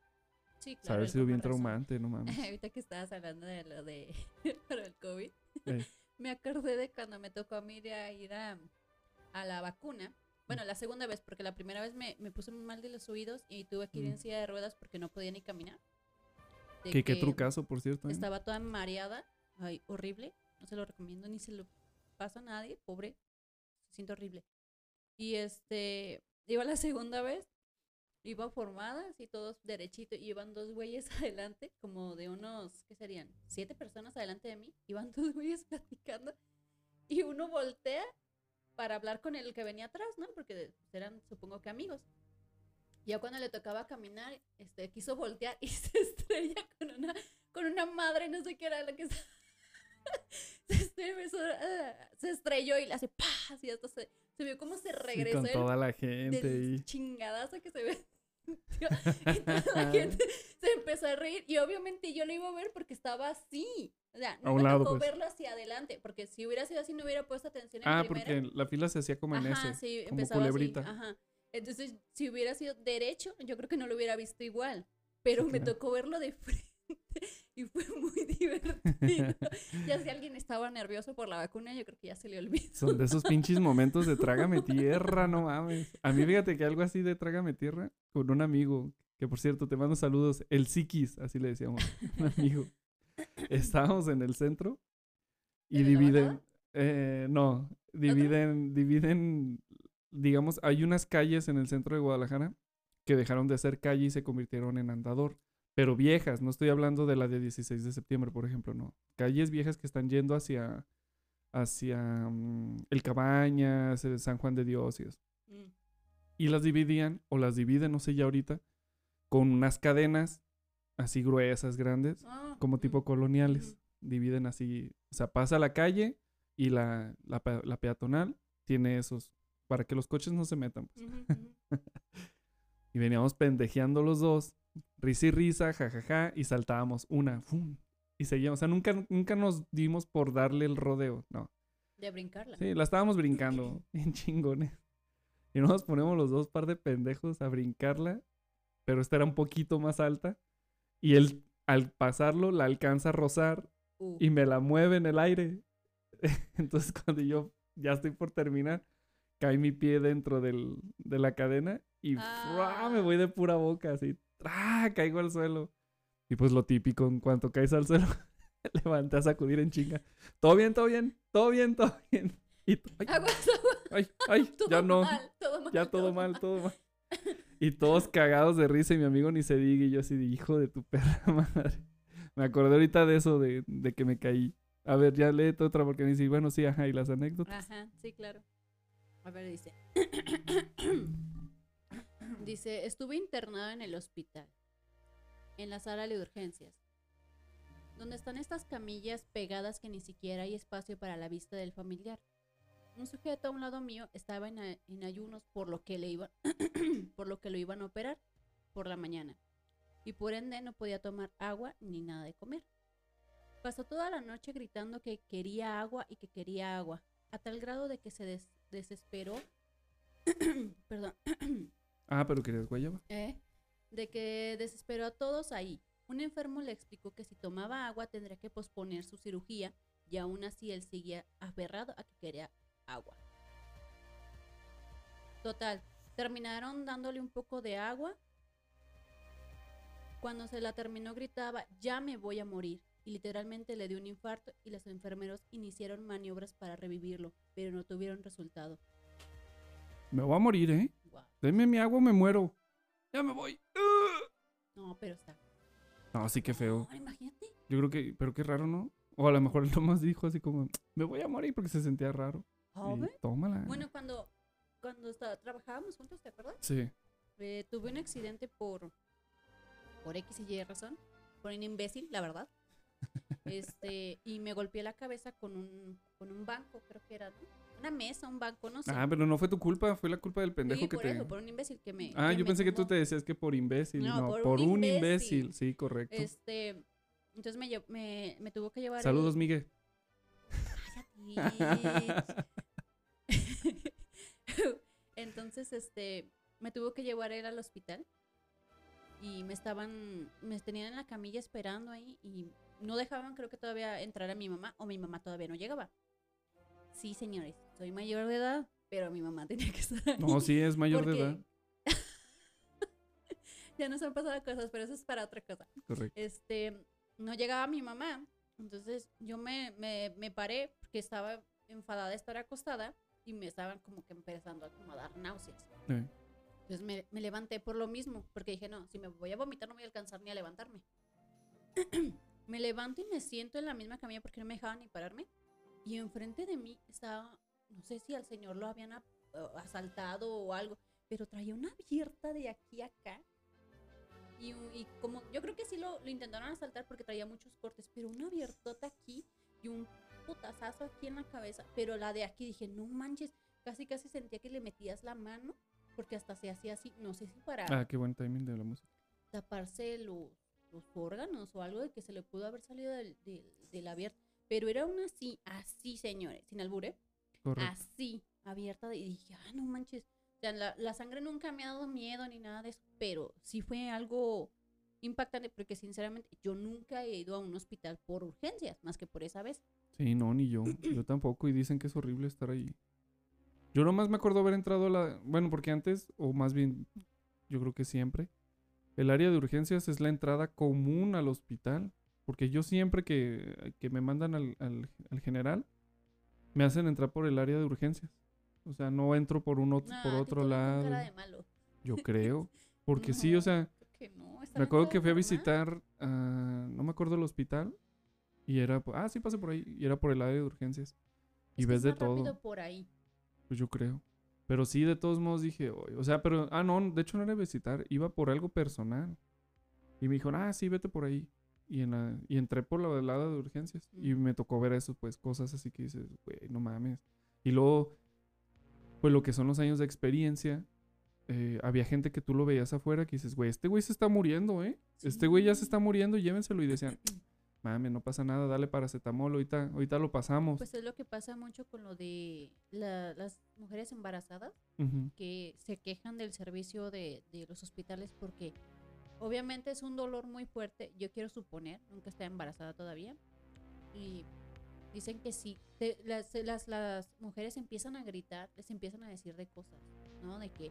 Speaker 2: Sí, claro.
Speaker 1: haber
Speaker 2: él
Speaker 1: sido bien
Speaker 2: razón.
Speaker 1: traumante, no mames.
Speaker 2: Ahorita que estabas hablando de lo de para el COVID,
Speaker 1: Eh.
Speaker 2: me acordé de cuando me tocó a mí ir a, ir a, a la vacuna. Bueno, la segunda vez, porque la primera vez me, me puse muy mal de los oídos y tuve que ir en
Speaker 1: Mm.
Speaker 2: silla de ruedas porque no podía ni caminar. De
Speaker 1: Que qué
Speaker 2: que
Speaker 1: trucazo, por cierto. ¿eh?
Speaker 2: Estaba toda mareada. Ay, horrible. No se lo recomiendo ni se lo pasa a nadie. Pobre. Se siente horrible. Y este, iba la segunda vez. Iba formada, así todos derechito. Y iban dos güeyes adelante, como de unos, ¿qué serían? Siete personas adelante de mí. Iban dos güeyes platicando. Y uno voltea para hablar con el que venía atrás, ¿no? Porque eran, supongo que amigos. Ya cuando le tocaba caminar, este, quiso voltear y se estrella con una, con una madre, no sé qué era lo que se, se, estrelló y le hace ¡pah! Así hasta se, se vio cómo se regresó
Speaker 1: con
Speaker 2: el
Speaker 1: toda la gente
Speaker 2: del
Speaker 1: y...
Speaker 2: chingadazo que se ve. y toda la gente se empezó a reír y obviamente yo lo iba a ver porque estaba así. O sea, no
Speaker 1: A un
Speaker 2: me
Speaker 1: lado,
Speaker 2: tocó
Speaker 1: pues.
Speaker 2: verlo hacia adelante, porque si hubiera sido así no hubiera puesto atención en
Speaker 1: Ah,
Speaker 2: primera.
Speaker 1: porque la fila se hacía como en
Speaker 2: Ajá,
Speaker 1: ese.
Speaker 2: sí,
Speaker 1: como
Speaker 2: empezaba
Speaker 1: culebrita.
Speaker 2: así. Ajá. Entonces, si hubiera sido derecho, yo creo que no lo hubiera visto igual. Pero me tocó verlo de frente y fue muy divertido. ya si alguien estaba nervioso por la vacuna, yo creo que ya se le olvidó.
Speaker 1: Son de esos pinches momentos de trágame tierra, no mames. A mí fíjate que algo así de trágame tierra con un amigo, que por cierto te mando saludos, el Psiquis, así le decíamos, un amigo. Estábamos en el centro y
Speaker 2: ¿En la
Speaker 1: dividen, eh, no, dividen, dividen, digamos, hay unas calles en el centro de Guadalajara que dejaron de ser calle y se convirtieron en andador. Pero viejas, no estoy hablando de la de 16 de septiembre, por ejemplo, no. Calles viejas que están yendo hacia, hacia mm, el Cabañas, San Juan de Dios y eso.
Speaker 2: Mm.
Speaker 1: Y las dividían, o las dividen, no sé ya ahorita, con unas cadenas así gruesas, grandes,
Speaker 2: Ah,
Speaker 1: como
Speaker 2: mm,
Speaker 1: tipo coloniales. Dividen así, o sea, pasa la calle y la, la, la peatonal tiene esos, para que los coches no se metan. pues. Y veníamos pendejeando los dos, risa y risa, jajaja, y saltábamos una, ¡fum! y seguíamos. O sea, nunca, nunca nos dimos por darle el rodeo, no.
Speaker 2: De brincarla.
Speaker 1: Sí, la estábamos brincando, en chingones. Y nos ponemos los dos par de pendejos a brincarla, pero esta era un poquito más alta. Y él, al pasarlo, la alcanza a rozar
Speaker 2: Uh,
Speaker 1: y me la mueve en el aire. Entonces cuando yo ya estoy por terminar, cae mi pie dentro del, de la cadena y ¡fra! me
Speaker 2: Ah.
Speaker 1: voy de pura boca, así, ¡tra! caigo al suelo. Y pues lo típico, en cuanto caes al suelo, levanté a sacudir en chinga. Todo bien, todo bien, todo bien, todo bien. Y ay,
Speaker 2: Aguas, aguas.
Speaker 1: ay, ay,
Speaker 2: Todo
Speaker 1: ya no,
Speaker 2: mal, todo mal.
Speaker 1: ya todo mal, todo mal. Y todos cagados de risa y mi amigo ni se diga y yo así de hijo de tu perra madre. Me acordé ahorita de eso, de, de que me caí. A ver, ya léete otra porque me dice, bueno, sí, ajá, y las anécdotas.
Speaker 2: Ajá, sí, claro. A ver, dice. dice, estuve internado en el hospital, en la sala de urgencias, donde están estas camillas pegadas que ni siquiera hay espacio para la vista del familiar. Un sujeto a un lado mío estaba en, en ayunos por lo que le iba, por lo que lo iban a operar por la mañana y por ende no podía tomar agua ni nada de comer. Pasó toda la noche gritando que quería agua y que quería agua, a tal grado de que se des- desesperó, perdón,
Speaker 1: Ah, pero querías guayaba.
Speaker 2: ¿eh? de que desesperó a todos ahí. Un enfermo le explicó que si tomaba agua tendría que posponer su cirugía y aún así él seguía aferrado a que quería agua. Total, terminaron dándole un poco de agua. Cuando se la terminó gritaba, ya me voy a morir. Y literalmente le dio un infarto y los enfermeros iniciaron maniobras para revivirlo, pero no tuvieron resultado.
Speaker 1: Me voy a morir, ¿eh?
Speaker 2: Guau.
Speaker 1: Deme mi agua o me muero. Ya me voy.
Speaker 2: No, pero está.
Speaker 1: No, sí que feo.
Speaker 2: Imagínate.
Speaker 1: Yo creo que, pero qué raro, ¿no? O a lo mejor él nomás dijo así como, me voy a morir porque se sentía raro. Y
Speaker 2: ¿Joven?
Speaker 1: tómala.
Speaker 2: Bueno, cuando, cuando está- trabajábamos juntos, ¿te acuerdas?
Speaker 1: Sí.
Speaker 2: Eh, tuve un accidente por, por X y Y razón, por un imbécil, la verdad. Este, y me golpeé la cabeza con un, con un banco, creo que era, ¿no? Una mesa, un banco, no sé.
Speaker 1: Ah, pero no fue tu culpa, fue la culpa del pendejo
Speaker 2: sí,
Speaker 1: que
Speaker 2: por
Speaker 1: te...
Speaker 2: eso, por un imbécil que me.
Speaker 1: Ah,
Speaker 2: que
Speaker 1: yo
Speaker 2: me
Speaker 1: pensé que tú te decías que por imbécil. No,
Speaker 2: No,
Speaker 1: por,
Speaker 2: por un imbécil.
Speaker 1: imbécil. Sí, correcto.
Speaker 2: Este, entonces me, me, me tuvo que llevar. el-
Speaker 1: Saludos, Miguel.
Speaker 2: Cállate. Entonces, este, me tuvo que llevar él al hospital y me estaban, me tenían en la camilla esperando ahí y no dejaban, creo que todavía entrar a mi mamá o mi mamá todavía no llegaba. Sí, señores, soy mayor de edad, pero mi mamá tenía que estar ahí.
Speaker 1: No, sí, es mayor de edad.
Speaker 2: ya nos han pasado cosas, pero eso es para otra cosa.
Speaker 1: Correcto.
Speaker 2: este, no llegaba mi mamá. Entonces yo me, me, me paré porque estaba enfadada de estar acostada y me estaban como que empezando a como a dar náuseas. Entonces me, me levanté por lo mismo, porque dije, no, si me voy a vomitar no voy a alcanzar ni a levantarme. me levanto y me siento en la misma camilla porque no me dejaban ni pararme. Y enfrente de mí estaba, no sé si al señor lo habían asaltado o algo, pero traía una abierta de aquí a acá. Y, como, yo creo que sí lo, lo intentaron asaltar porque traía muchos cortes, pero una abiertota aquí y un putazazo aquí en la cabeza. Pero la de aquí dije, no manches, casi casi sentía que le metías la mano porque hasta se hacía así, no sé si para
Speaker 1: Ah, qué buen timing de la música.
Speaker 2: taparse los, los órganos o algo de que se le pudo haber salido del, del, del abierto. Pero era una así, así, señores, sin albure,
Speaker 1: Correcto.
Speaker 2: así, abierta. Y dije, ah, no manches. O sea, la, la sangre nunca me ha dado miedo ni nada de eso, pero sí fue algo impactante porque sinceramente yo nunca he ido a un hospital por urgencias, más que por esa vez.
Speaker 1: Sí, no, ni yo. Yo tampoco. Y dicen que es horrible estar ahí. Yo nomás me acuerdo haber entrado a la... Bueno, porque antes, o más bien, yo creo que siempre, el área de urgencias es la entrada común al hospital. Porque yo siempre que, que me mandan al, al- al general, me hacen entrar por el área de urgencias. O sea, no entro por, un ot-
Speaker 2: Nah,
Speaker 1: por otro lado.
Speaker 2: cara de malo.
Speaker 1: Yo creo. Porque sí, o sea,
Speaker 2: no,
Speaker 1: me acuerdo que fui a visitar, ah, no me acuerdo el hospital, y era, ah, sí, pasé por ahí, y era por el área de urgencias. Y
Speaker 2: Es
Speaker 1: ves
Speaker 2: es
Speaker 1: de todo,
Speaker 2: por ahí.
Speaker 1: pues yo creo. Pero sí, de todos modos dije, o sea, pero, ah, no, de hecho no era visitar, iba por algo personal. Y me dijo, ah, sí, vete por ahí. Y, en la, y entré por la del lado de urgencias. Y
Speaker 2: Mm.
Speaker 1: me tocó ver eso, pues, cosas así que dices, güey, no mames. Y luego, pues lo que son los años de experiencia, eh, había gente que tú lo veías afuera que dices, güey, este güey se está muriendo, ¿eh? Este güey ya se
Speaker 2: Sí.
Speaker 1: está muriendo y llévenselo. Y decían, mames, no pasa nada, dale paracetamol, ahorita, ahorita lo pasamos.
Speaker 2: Pues es lo que pasa mucho con lo de la- las mujeres embarazadas
Speaker 1: Ujú.
Speaker 2: que se quejan del servicio de, de los hospitales porque obviamente es un dolor muy fuerte. Yo quiero suponer, nunca está embarazada todavía. Y Dicen que sí. te- las, las, las mujeres empiezan a gritar, les empiezan a decir de cosas, ¿no? De que,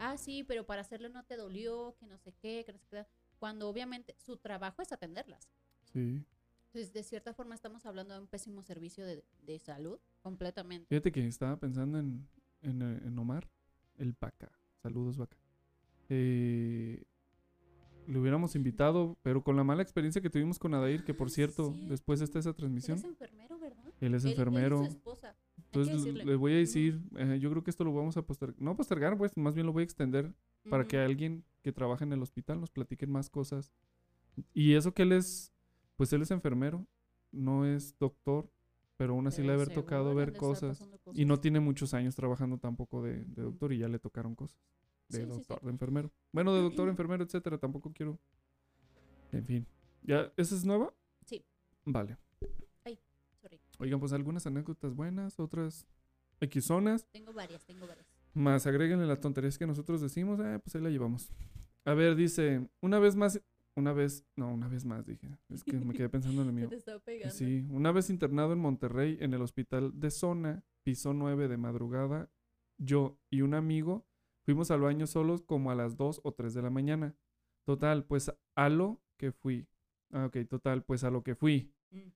Speaker 2: ah, sí, pero para hacerlo no te dolió, que no sé qué, que no sé qué. Cuando obviamente su trabajo es atenderlas.
Speaker 1: Sí.
Speaker 2: Entonces, de cierta forma estamos hablando de un pésimo servicio de, de salud, completamente.
Speaker 1: Fíjate que estaba pensando en, en, eh, en Omar, el Vaca. Saludos, Vaca. Eh, le hubiéramos invitado, pero con la mala experiencia que tuvimos con Adair, que por cierto,
Speaker 2: cierto.
Speaker 1: después está esa
Speaker 2: Él
Speaker 1: transmisión,
Speaker 2: es enfermero, ¿verdad?
Speaker 1: él es
Speaker 2: Él- él
Speaker 1: enfermero.
Speaker 2: su esposa.
Speaker 1: Entonces
Speaker 2: decirle.
Speaker 1: le voy a decir, eh, yo creo que esto lo vamos a postergar, no postergar, pues más bien lo voy a extender para que alguien que trabaje en el hospital nos platique más cosas. Y eso que él es, pues él es enfermero, no es doctor, pero aún así le
Speaker 2: Pero
Speaker 1: ha haber tocado ver
Speaker 2: le
Speaker 1: cosas.
Speaker 2: pasando
Speaker 1: Y no
Speaker 2: cosas.
Speaker 1: tiene muchos años trabajando tampoco de, de doctor y ya le tocaron cosas. De
Speaker 2: Sí, sí, sí.
Speaker 1: doctor, de enfermero. Bueno, de doctor, enfermero, etcétera. Tampoco quiero. En fin. ¿Ya? ¿Esa es nueva?
Speaker 2: Sí.
Speaker 1: Vale.
Speaker 2: Sorry.
Speaker 1: Oigan, pues algunas anécdotas buenas, otras Xonas.
Speaker 2: Tengo varias, tengo varias.
Speaker 1: Más agréguenle las tonterías que nosotros decimos, eh, pues ahí la llevamos. A ver, dice, una vez más, una vez, no, una vez más, dije. Es que me quedé pensando en
Speaker 2: Se
Speaker 1: mío.
Speaker 2: te estaba pegando.
Speaker 1: Sí, una vez internado en Monterrey, en el hospital de zona, piso 9 de madrugada, yo y un amigo fuimos al baño solos como a las 2 o 3 de la mañana. Total, pues a lo que fui. Ah, ok, total, pues a lo que fui.
Speaker 2: Mm.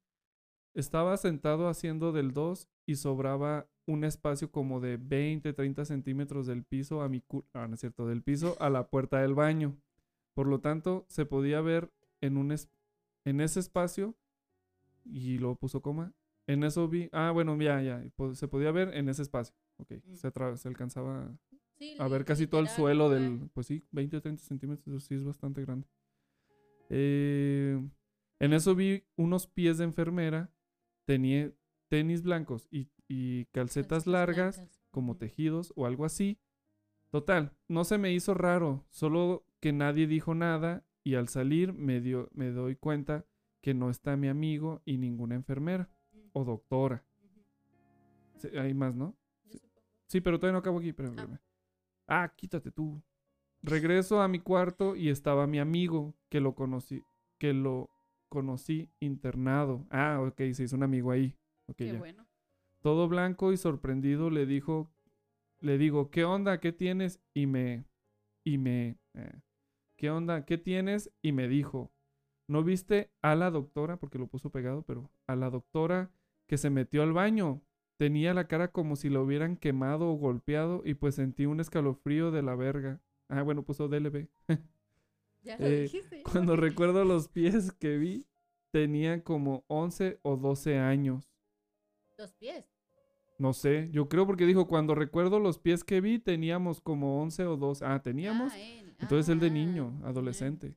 Speaker 1: Estaba sentado haciendo del 2 y sobraba un espacio como de 20, 30 centímetros del piso a mi cu- ah, no es cierto, del piso a la puerta del baño. Por lo tanto, se podía ver en un es- en ese espacio y lo puso coma. En eso vi, ah, bueno, ya, ya, se podía ver en ese espacio. Ok,
Speaker 2: Mm.
Speaker 1: se alcanzaba
Speaker 2: Sí,
Speaker 1: a ver casi todo el suelo del, pues sí, 20 o 30 centímetros, eso sí es bastante grande. Eh, en eso vi unos pies de enfermera, tenía tenis blancos y, y calcetas
Speaker 2: calcetas
Speaker 1: largas
Speaker 2: blancas.
Speaker 1: como tejidos o algo así. Total, no se me hizo raro, solo que nadie dijo nada y al salir me, dio, me doy cuenta que no está mi amigo y ninguna enfermera o doctora. Sí, Hay más, ¿no? Sí, pero todavía no acabo aquí. espérame, espérame. Ah, quítate tú. Regreso a mi cuarto y estaba mi amigo que lo conocí, que lo conocí internado. Ah, ok, se hizo un amigo ahí.
Speaker 2: Qué
Speaker 1: ya.
Speaker 2: bueno.
Speaker 1: Todo blanco y sorprendido le dijo, le digo, ¿qué onda? ¿Qué tienes? Y me, y me, eh, ¿qué onda? ¿Qué tienes? Y me dijo, ¿no viste a la doctora? Porque lo puso pegado, pero a la doctora que se metió al baño. Tenía la cara como si lo hubieran quemado o golpeado y pues sentí un escalofrío de la verga. Ah, bueno, puso DLB.
Speaker 2: Ya lo
Speaker 1: Eh,
Speaker 2: dijiste.
Speaker 1: Cuando recuerdo los pies que vi, tenía como 11 o 12 años.
Speaker 2: Los pies.
Speaker 1: No sé, yo creo porque dijo, cuando recuerdo los pies que vi, teníamos como 11 o 12. Ah, teníamos.
Speaker 2: Ah, él.
Speaker 1: Entonces el de
Speaker 2: Ah,
Speaker 1: niño,
Speaker 2: ah.
Speaker 1: adolescente.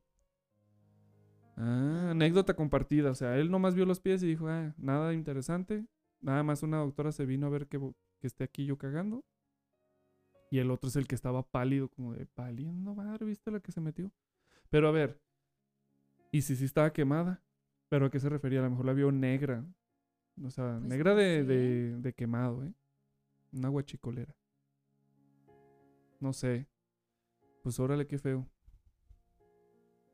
Speaker 1: Ah, anécdota compartida. O sea, él nomás vio los pies y dijo, ah, nada interesante. Nada más una doctora se vino a ver que, que esté aquí yo cagando. Y el otro es el que estaba pálido, como de pálido, madre, ¿viste la que se metió? Pero a ver, ¿y si sí estaba quemada? ¿Pero a qué se refería? A lo mejor la vio negra. O sea,
Speaker 2: Pues
Speaker 1: negra de, de, de quemado, ¿eh? Una guachicolera. No sé. Pues órale, qué feo.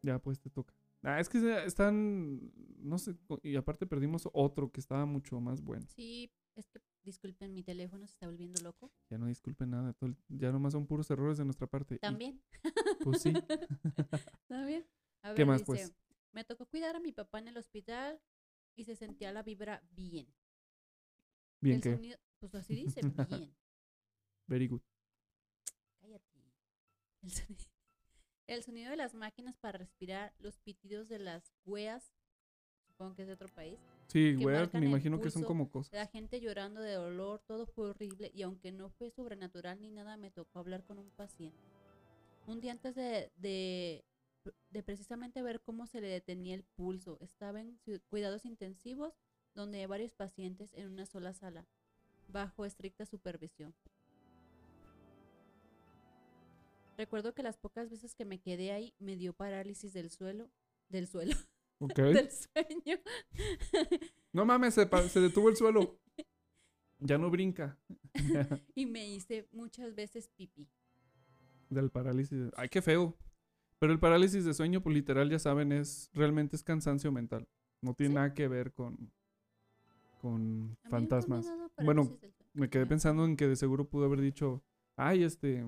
Speaker 1: Ya, pues te toca. Ah, es que están, no sé, y aparte perdimos otro que estaba mucho más bueno.
Speaker 2: Sí, es que disculpen, mi teléfono se está volviendo loco.
Speaker 1: Ya no disculpen nada, todo ya nomás son puros errores de nuestra parte. y,
Speaker 2: También.
Speaker 1: pues sí.
Speaker 2: También. A
Speaker 1: ¿Qué
Speaker 2: ver,
Speaker 1: más,
Speaker 2: dice,
Speaker 1: pues?
Speaker 2: Me tocó cuidar a mi papá en el hospital y se sentía la vibra bien.
Speaker 1: Bien
Speaker 2: el
Speaker 1: que,
Speaker 2: sonido, pues así dice, bien.
Speaker 1: very good.
Speaker 2: Cállate. El sonido, el sonido de las máquinas para respirar, los pitidos de las hueas, supongo que es de otro país,
Speaker 1: Sí,
Speaker 2: marcan
Speaker 1: me imagino que son
Speaker 2: pulso,
Speaker 1: como cosas.
Speaker 2: la gente llorando de dolor, todo fue horrible y aunque no fue sobrenatural ni nada, me tocó hablar con un paciente. Un día antes de, de, de precisamente ver cómo se le detenía el pulso, estaba en cu- cuidados intensivos donde hay varios pacientes en una sola sala, bajo estricta supervisión. Recuerdo que las pocas veces que me quedé ahí me dio parálisis del suelo, del suelo,
Speaker 1: Ok.
Speaker 2: del sueño.
Speaker 1: No mames, se, detuvo el suelo. Ya no brinca.
Speaker 2: y me hice muchas veces pipí.
Speaker 1: Del parálisis. Ay, qué feo. Pero el parálisis de sueño, pues literal, ya saben, es realmente es cansancio mental. No tiene
Speaker 2: Sí.
Speaker 1: nada que ver con, con fantasmas. Bueno. Me quedé pensando en que de seguro pudo haber dicho, ay, este,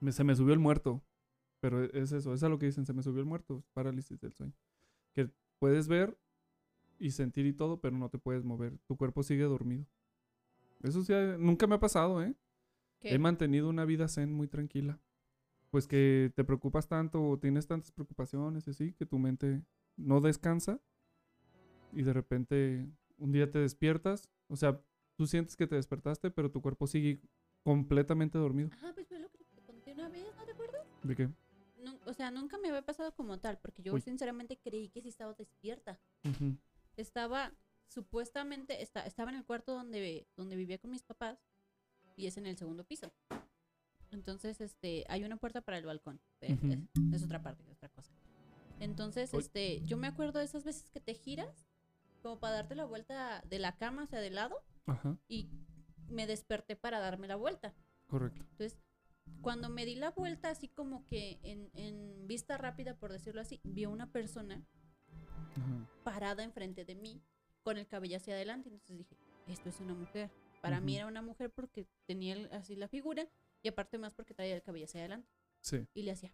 Speaker 1: me- se me subió el muerto. Pero e- es eso, es a lo que dicen, se me subió el muerto, parálisis del sueño. Que puedes ver y sentir y todo, pero no te puedes mover, tu cuerpo sigue dormido. Eso sí, ha- nunca me ha pasado, ¿eh?
Speaker 2: ¿Qué?
Speaker 1: He mantenido una vida zen muy tranquila. Pues que te preocupas tanto o tienes tantas preocupaciones y así, que tu mente no descansa y de repente un día te despiertas. O sea, tú sientes que te despertaste, pero tu cuerpo sigue completamente dormido.
Speaker 2: Ajá, pues fue lo que una vez, ¿no te acuerdas?
Speaker 1: ¿De qué?
Speaker 2: Nu- o sea, nunca me había pasado como tal, porque yo
Speaker 1: Uy.
Speaker 2: sinceramente creí que sí estaba despierta.
Speaker 1: Ujú,
Speaker 2: Estaba, supuestamente, esta- estaba en el cuarto donde, donde vivía con mis papás y es en el segundo piso. Entonces, este, hay una puerta para el balcón. pero
Speaker 1: Ujú.
Speaker 2: es, es otra parte, es otra cosa. Entonces,
Speaker 1: Uy.
Speaker 2: este, yo me acuerdo de esas veces que te giras como para darte la vuelta de la cama hacia de lado
Speaker 1: Ajá,
Speaker 2: y me desperté para darme la vuelta.
Speaker 1: correcto.
Speaker 2: Entonces, cuando me di la vuelta, así como que en, en vista rápida, por decirlo así, vi a una persona
Speaker 1: Ajá,
Speaker 2: parada enfrente de mí con el cabello hacia adelante. Entonces dije, esto es una mujer. Para mí
Speaker 1: Ujú.
Speaker 2: era una mujer porque tenía así la figura y aparte más porque traía el cabello hacia adelante.
Speaker 1: Sí.
Speaker 2: Y le hacía,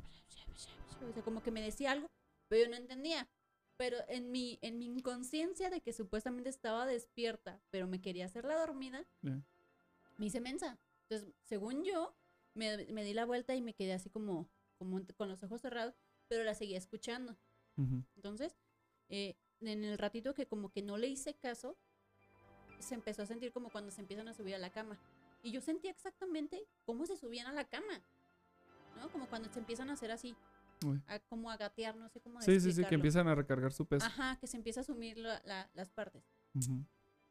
Speaker 2: o sea, como que me decía algo, pero yo no entendía. Pero en mi, en mi inconsciencia de que supuestamente estaba despierta, pero me quería hacer la dormida,
Speaker 1: Ya.
Speaker 2: me hice mensa. Entonces, según yo, me, me di la vuelta y me quedé así como, como con los ojos cerrados, pero la seguía escuchando. Entonces, eh, en el ratito que como que no le hice caso, se empezó a sentir como cuando se empiezan a subir a la cama. Y yo sentía exactamente cómo se subían a la cama. ¿No? Como cuando se empiezan a hacer así. A- como a gatear, no sé cómo
Speaker 1: Sí, sí, sí, que empiezan a recargar su peso.
Speaker 2: Ajá, que se empieza a sumir la- la- las partes.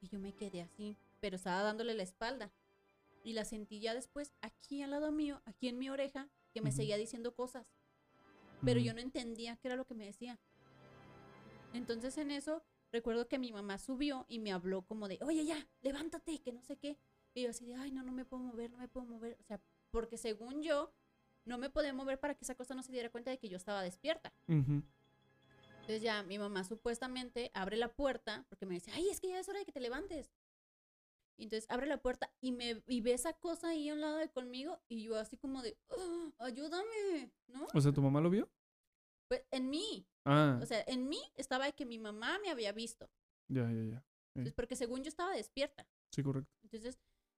Speaker 2: Y yo me quedé así, pero estaba dándole la espalda. Y la sentí ya después aquí al lado mío, aquí en mi oreja, que me seguía diciendo cosas. Pero yo no entendía qué era lo que me decía. Entonces en eso recuerdo que mi mamá subió y me habló como de, oye ya, levántate, que no sé qué. Y yo así de, ay, no, no me puedo mover, no me puedo mover. O sea, porque según yo, no me podía mover para que esa cosa no se diera cuenta de que yo estaba despierta.
Speaker 1: ujú,
Speaker 2: Entonces ya mi mamá supuestamente abre la puerta porque me dice, ay, es que ya es hora de que te levantes. Y entonces abre la puerta y me y ve esa cosa ahí a un lado de conmigo y yo así como de, "Ah, ayúdame, ¿no?
Speaker 1: O sea, ¿tu mamá lo vio?
Speaker 2: Pues en mí,
Speaker 1: Ah,
Speaker 2: o sea, en mí estaba de que mi mamá me había visto.
Speaker 1: ya, ya, ya.
Speaker 2: Entonces, porque según yo estaba despierta.
Speaker 1: Sí, correcto.
Speaker 2: Entonces,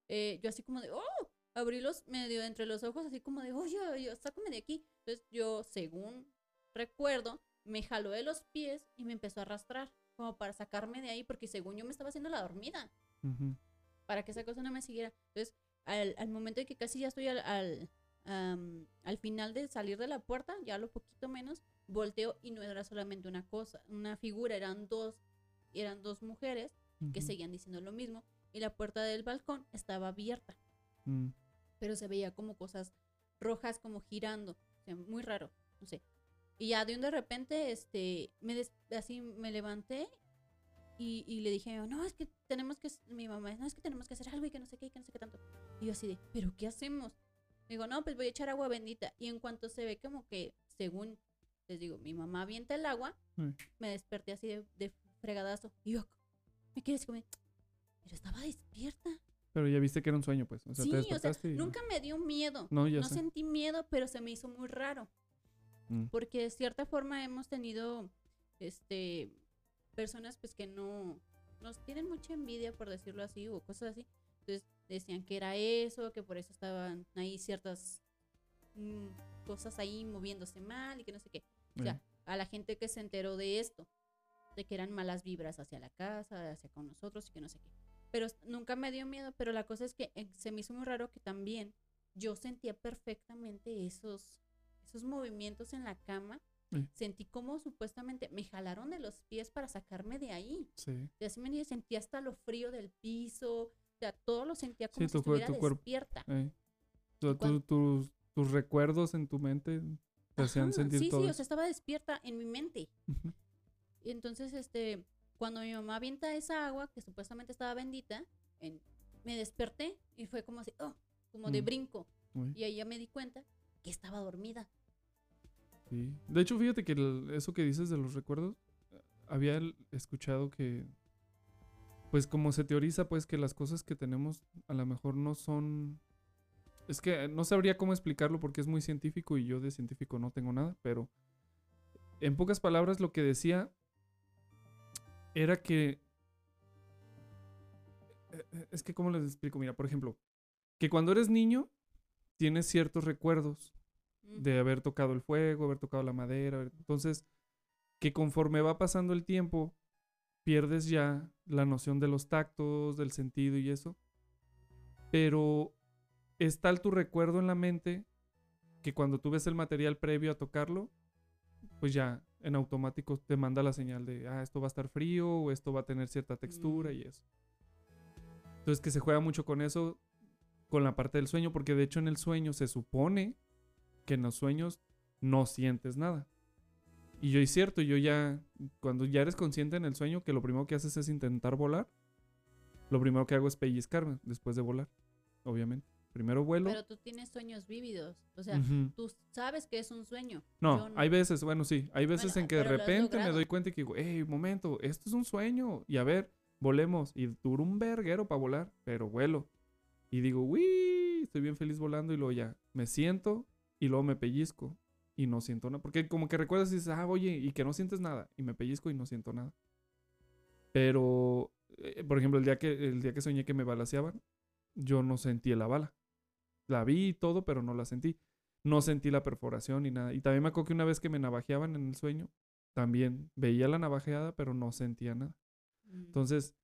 Speaker 2: eh, yo así como de, oh, abrí los medio entre los ojos, así como de, oye, oye, sácame de aquí. Entonces, yo, según recuerdo, me jaló de los pies y me empezó a arrastrar, como para sacarme de ahí, porque según yo me estaba haciendo la dormida,
Speaker 1: Ujú,
Speaker 2: para que esa cosa no me siguiera. Entonces, al, al momento de que casi ya estoy al, al, al final de salir de la puerta, ya lo poquito menos, volteo y no era solamente una cosa, una figura, eran dos, eran dos mujeres que seguían diciendo lo mismo y la puerta del balcón estaba abierta,
Speaker 1: mm,
Speaker 2: pero se veía como cosas rojas como girando, o sea, muy raro, no sé. Y ya de un de repente, este, me des- así me levanté y, y le dije, no, es que tenemos que, mi mamá, no, es que tenemos que hacer algo y que no sé qué, y que no sé qué tanto. Y yo así de, ¿pero qué hacemos? Digo, no, pues voy a echar agua bendita. Y en cuanto se ve como que, según, les digo, mi mamá avienta el agua,
Speaker 1: Mm.
Speaker 2: me desperté así de, de fregadazo. Y yo, me quedé como, de, pero estaba despierta.
Speaker 1: Pero ya viste que era un sueño, pues. O sea,
Speaker 2: sí,
Speaker 1: te
Speaker 2: o sea,
Speaker 1: y...
Speaker 2: nunca me dio miedo.
Speaker 1: No, ya
Speaker 2: no
Speaker 1: sé.
Speaker 2: sentí miedo, pero se me hizo muy raro.
Speaker 1: Mm,
Speaker 2: Porque de cierta forma hemos tenido, este, personas pues que no, nos tienen mucha envidia, por decirlo así, o cosas así. Entonces decían que era eso, que por eso estaban ahí ciertas mm, cosas ahí moviéndose mal y que no sé qué. O sea, a la gente que se enteró de esto, de que eran malas vibras hacia la casa, hacia con nosotros y que no sé qué. Pero nunca me dio miedo, pero la cosa es que eh, se me hizo muy raro que también yo sentía perfectamente esos, esos movimientos en la cama.
Speaker 1: Sí.
Speaker 2: Sentí como supuestamente me jalaron de los pies para sacarme de ahí.
Speaker 1: sí.
Speaker 2: Y así me sentía hasta lo frío del piso. O sea, todo lo sentía
Speaker 1: Sí,
Speaker 2: como si
Speaker 1: tu
Speaker 2: estuviera
Speaker 1: tu
Speaker 2: despierta.
Speaker 1: eh. O sea, tu- tus, tus recuerdos en tu mente te hacían
Speaker 2: Ajá,
Speaker 1: sentir
Speaker 2: sí,
Speaker 1: todo
Speaker 2: sí, o
Speaker 1: eso.
Speaker 2: sea, estaba despierta en mi mente. Y entonces, este, cuando mi mamá avienta esa agua, que supuestamente estaba bendita, en- me desperté y fue como así, oh, como de
Speaker 1: Mm.
Speaker 2: brinco.
Speaker 1: uy,
Speaker 2: Y ahí ya me di cuenta que estaba dormida.
Speaker 1: De hecho, fíjate que eso que dices de los recuerdos, eh, había escuchado que pues como se teoriza, pues que las cosas que tenemos a lo mejor no son... Es que no sabría cómo explicarlo porque es muy científico y yo de científico no tengo nada, pero en pocas palabras lo que decía era que... eh, Es que, ¿cómo les explico? Mira, por ejemplo, que cuando eres niño tienes ciertos recuerdos. De haber tocado el fuego, haber tocado la madera. Entonces, que conforme va pasando el tiempo, pierdes ya la noción de los tactos, del sentido y eso. Pero es tal tu recuerdo en la mente que cuando tú ves el material previo a tocarlo, pues ya en automático te manda la señal de, ah, esto va a estar frío o esto va a tener cierta textura
Speaker 2: Mm.
Speaker 1: y eso. Entonces que se juega mucho con eso, con la parte del sueño, porque de hecho en el sueño se supone que en los sueños no sientes nada. Y yo es cierto, yo ya, cuando ya eres consciente en el sueño que lo primero que haces es intentar volar, lo primero que hago es pellizcarme después de volar, obviamente. Primero vuelo.
Speaker 2: Pero tú tienes sueños vívidos. O sea, tú sabes que es un sueño.
Speaker 1: No, hay veces, bueno, sí, hay veces
Speaker 2: Bueno,
Speaker 1: en que de repente me doy cuenta y que digo, hey, momento, esto es un sueño. Y a ver, volemos. Y dura un verguero para volar, pero vuelo. Y digo, uy, estoy bien feliz volando. Y luego ya me siento y luego me pellizco y no siento nada. Porque como que recuerdas y dices, ah, oye, y que no sientes nada. Y me pellizco y no siento nada. Pero, eh, por ejemplo, el día, que, el día que soñé que me balaceaban, yo no sentí la bala. La vi y todo, pero no la sentí. No sentí la perforación ni nada. Y también me acuerdo que una vez que me navajeaban en el sueño, también veía la navajeada, pero no sentía nada.
Speaker 2: Mm.
Speaker 1: Entonces,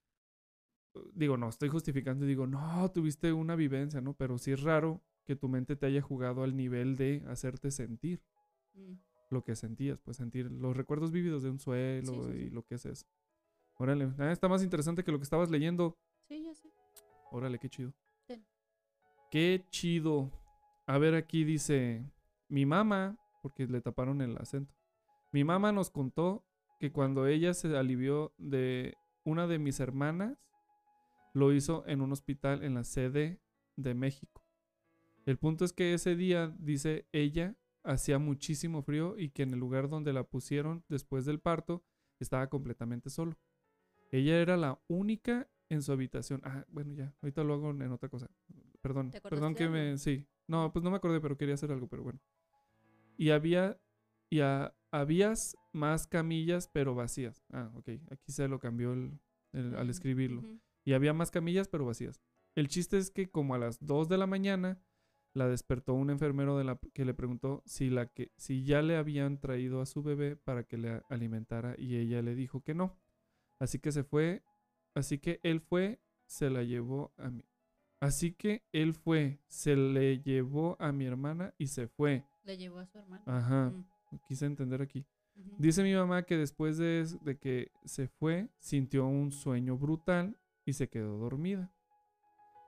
Speaker 1: digo, no, estoy justificando y digo, no, tuviste una vivencia, ¿no? Pero sí es raro que tu mente te haya jugado al nivel de hacerte sentir
Speaker 2: Mm.
Speaker 1: lo que sentías, pues sentir los recuerdos vívidos de un suelo
Speaker 2: Sí, sí,
Speaker 1: y lo que es eso. Órale, ah, está más interesante que lo que estabas leyendo.
Speaker 2: Sí, ya sé.
Speaker 1: Órale, qué chido.
Speaker 2: Ten.
Speaker 1: Qué chido. A ver, aquí dice, mi mamá, porque le taparon el acento. Mi mamá nos contó que cuando ella se alivió de una de mis hermanas, lo hizo en un hospital en la sede de México. El punto es que ese día, dice ella, hacía muchísimo frío y que en el lugar donde la pusieron después del parto estaba completamente solo. Ella era la única en su habitación. Ah, bueno, ya, ahorita lo hago en otra cosa. Perdón,
Speaker 2: ¿Te acordaste
Speaker 1: perdón que me... Sí, no, pues no me acordé, pero quería hacer algo, pero bueno. Y había, y a- habías más camillas, pero vacías. Ah, ok, aquí se lo cambió el- el- al escribirlo.
Speaker 2: ujú.
Speaker 1: Y había más camillas, pero vacías. El chiste es que como a las 2 de la mañana la despertó un enfermero de la, que le preguntó si, la que, si ya le habían traído a su bebé para que le alimentara y ella le dijo que no. Así que se fue, así que él fue, se la llevó a mi... Así que él fue, se le llevó a mi hermana y se fue.
Speaker 2: Le llevó a su hermano.
Speaker 1: Ajá,
Speaker 2: Mm,
Speaker 1: quise entender aquí. Dice mi mamá que después de, de que se fue, sintió un sueño brutal y se quedó dormida.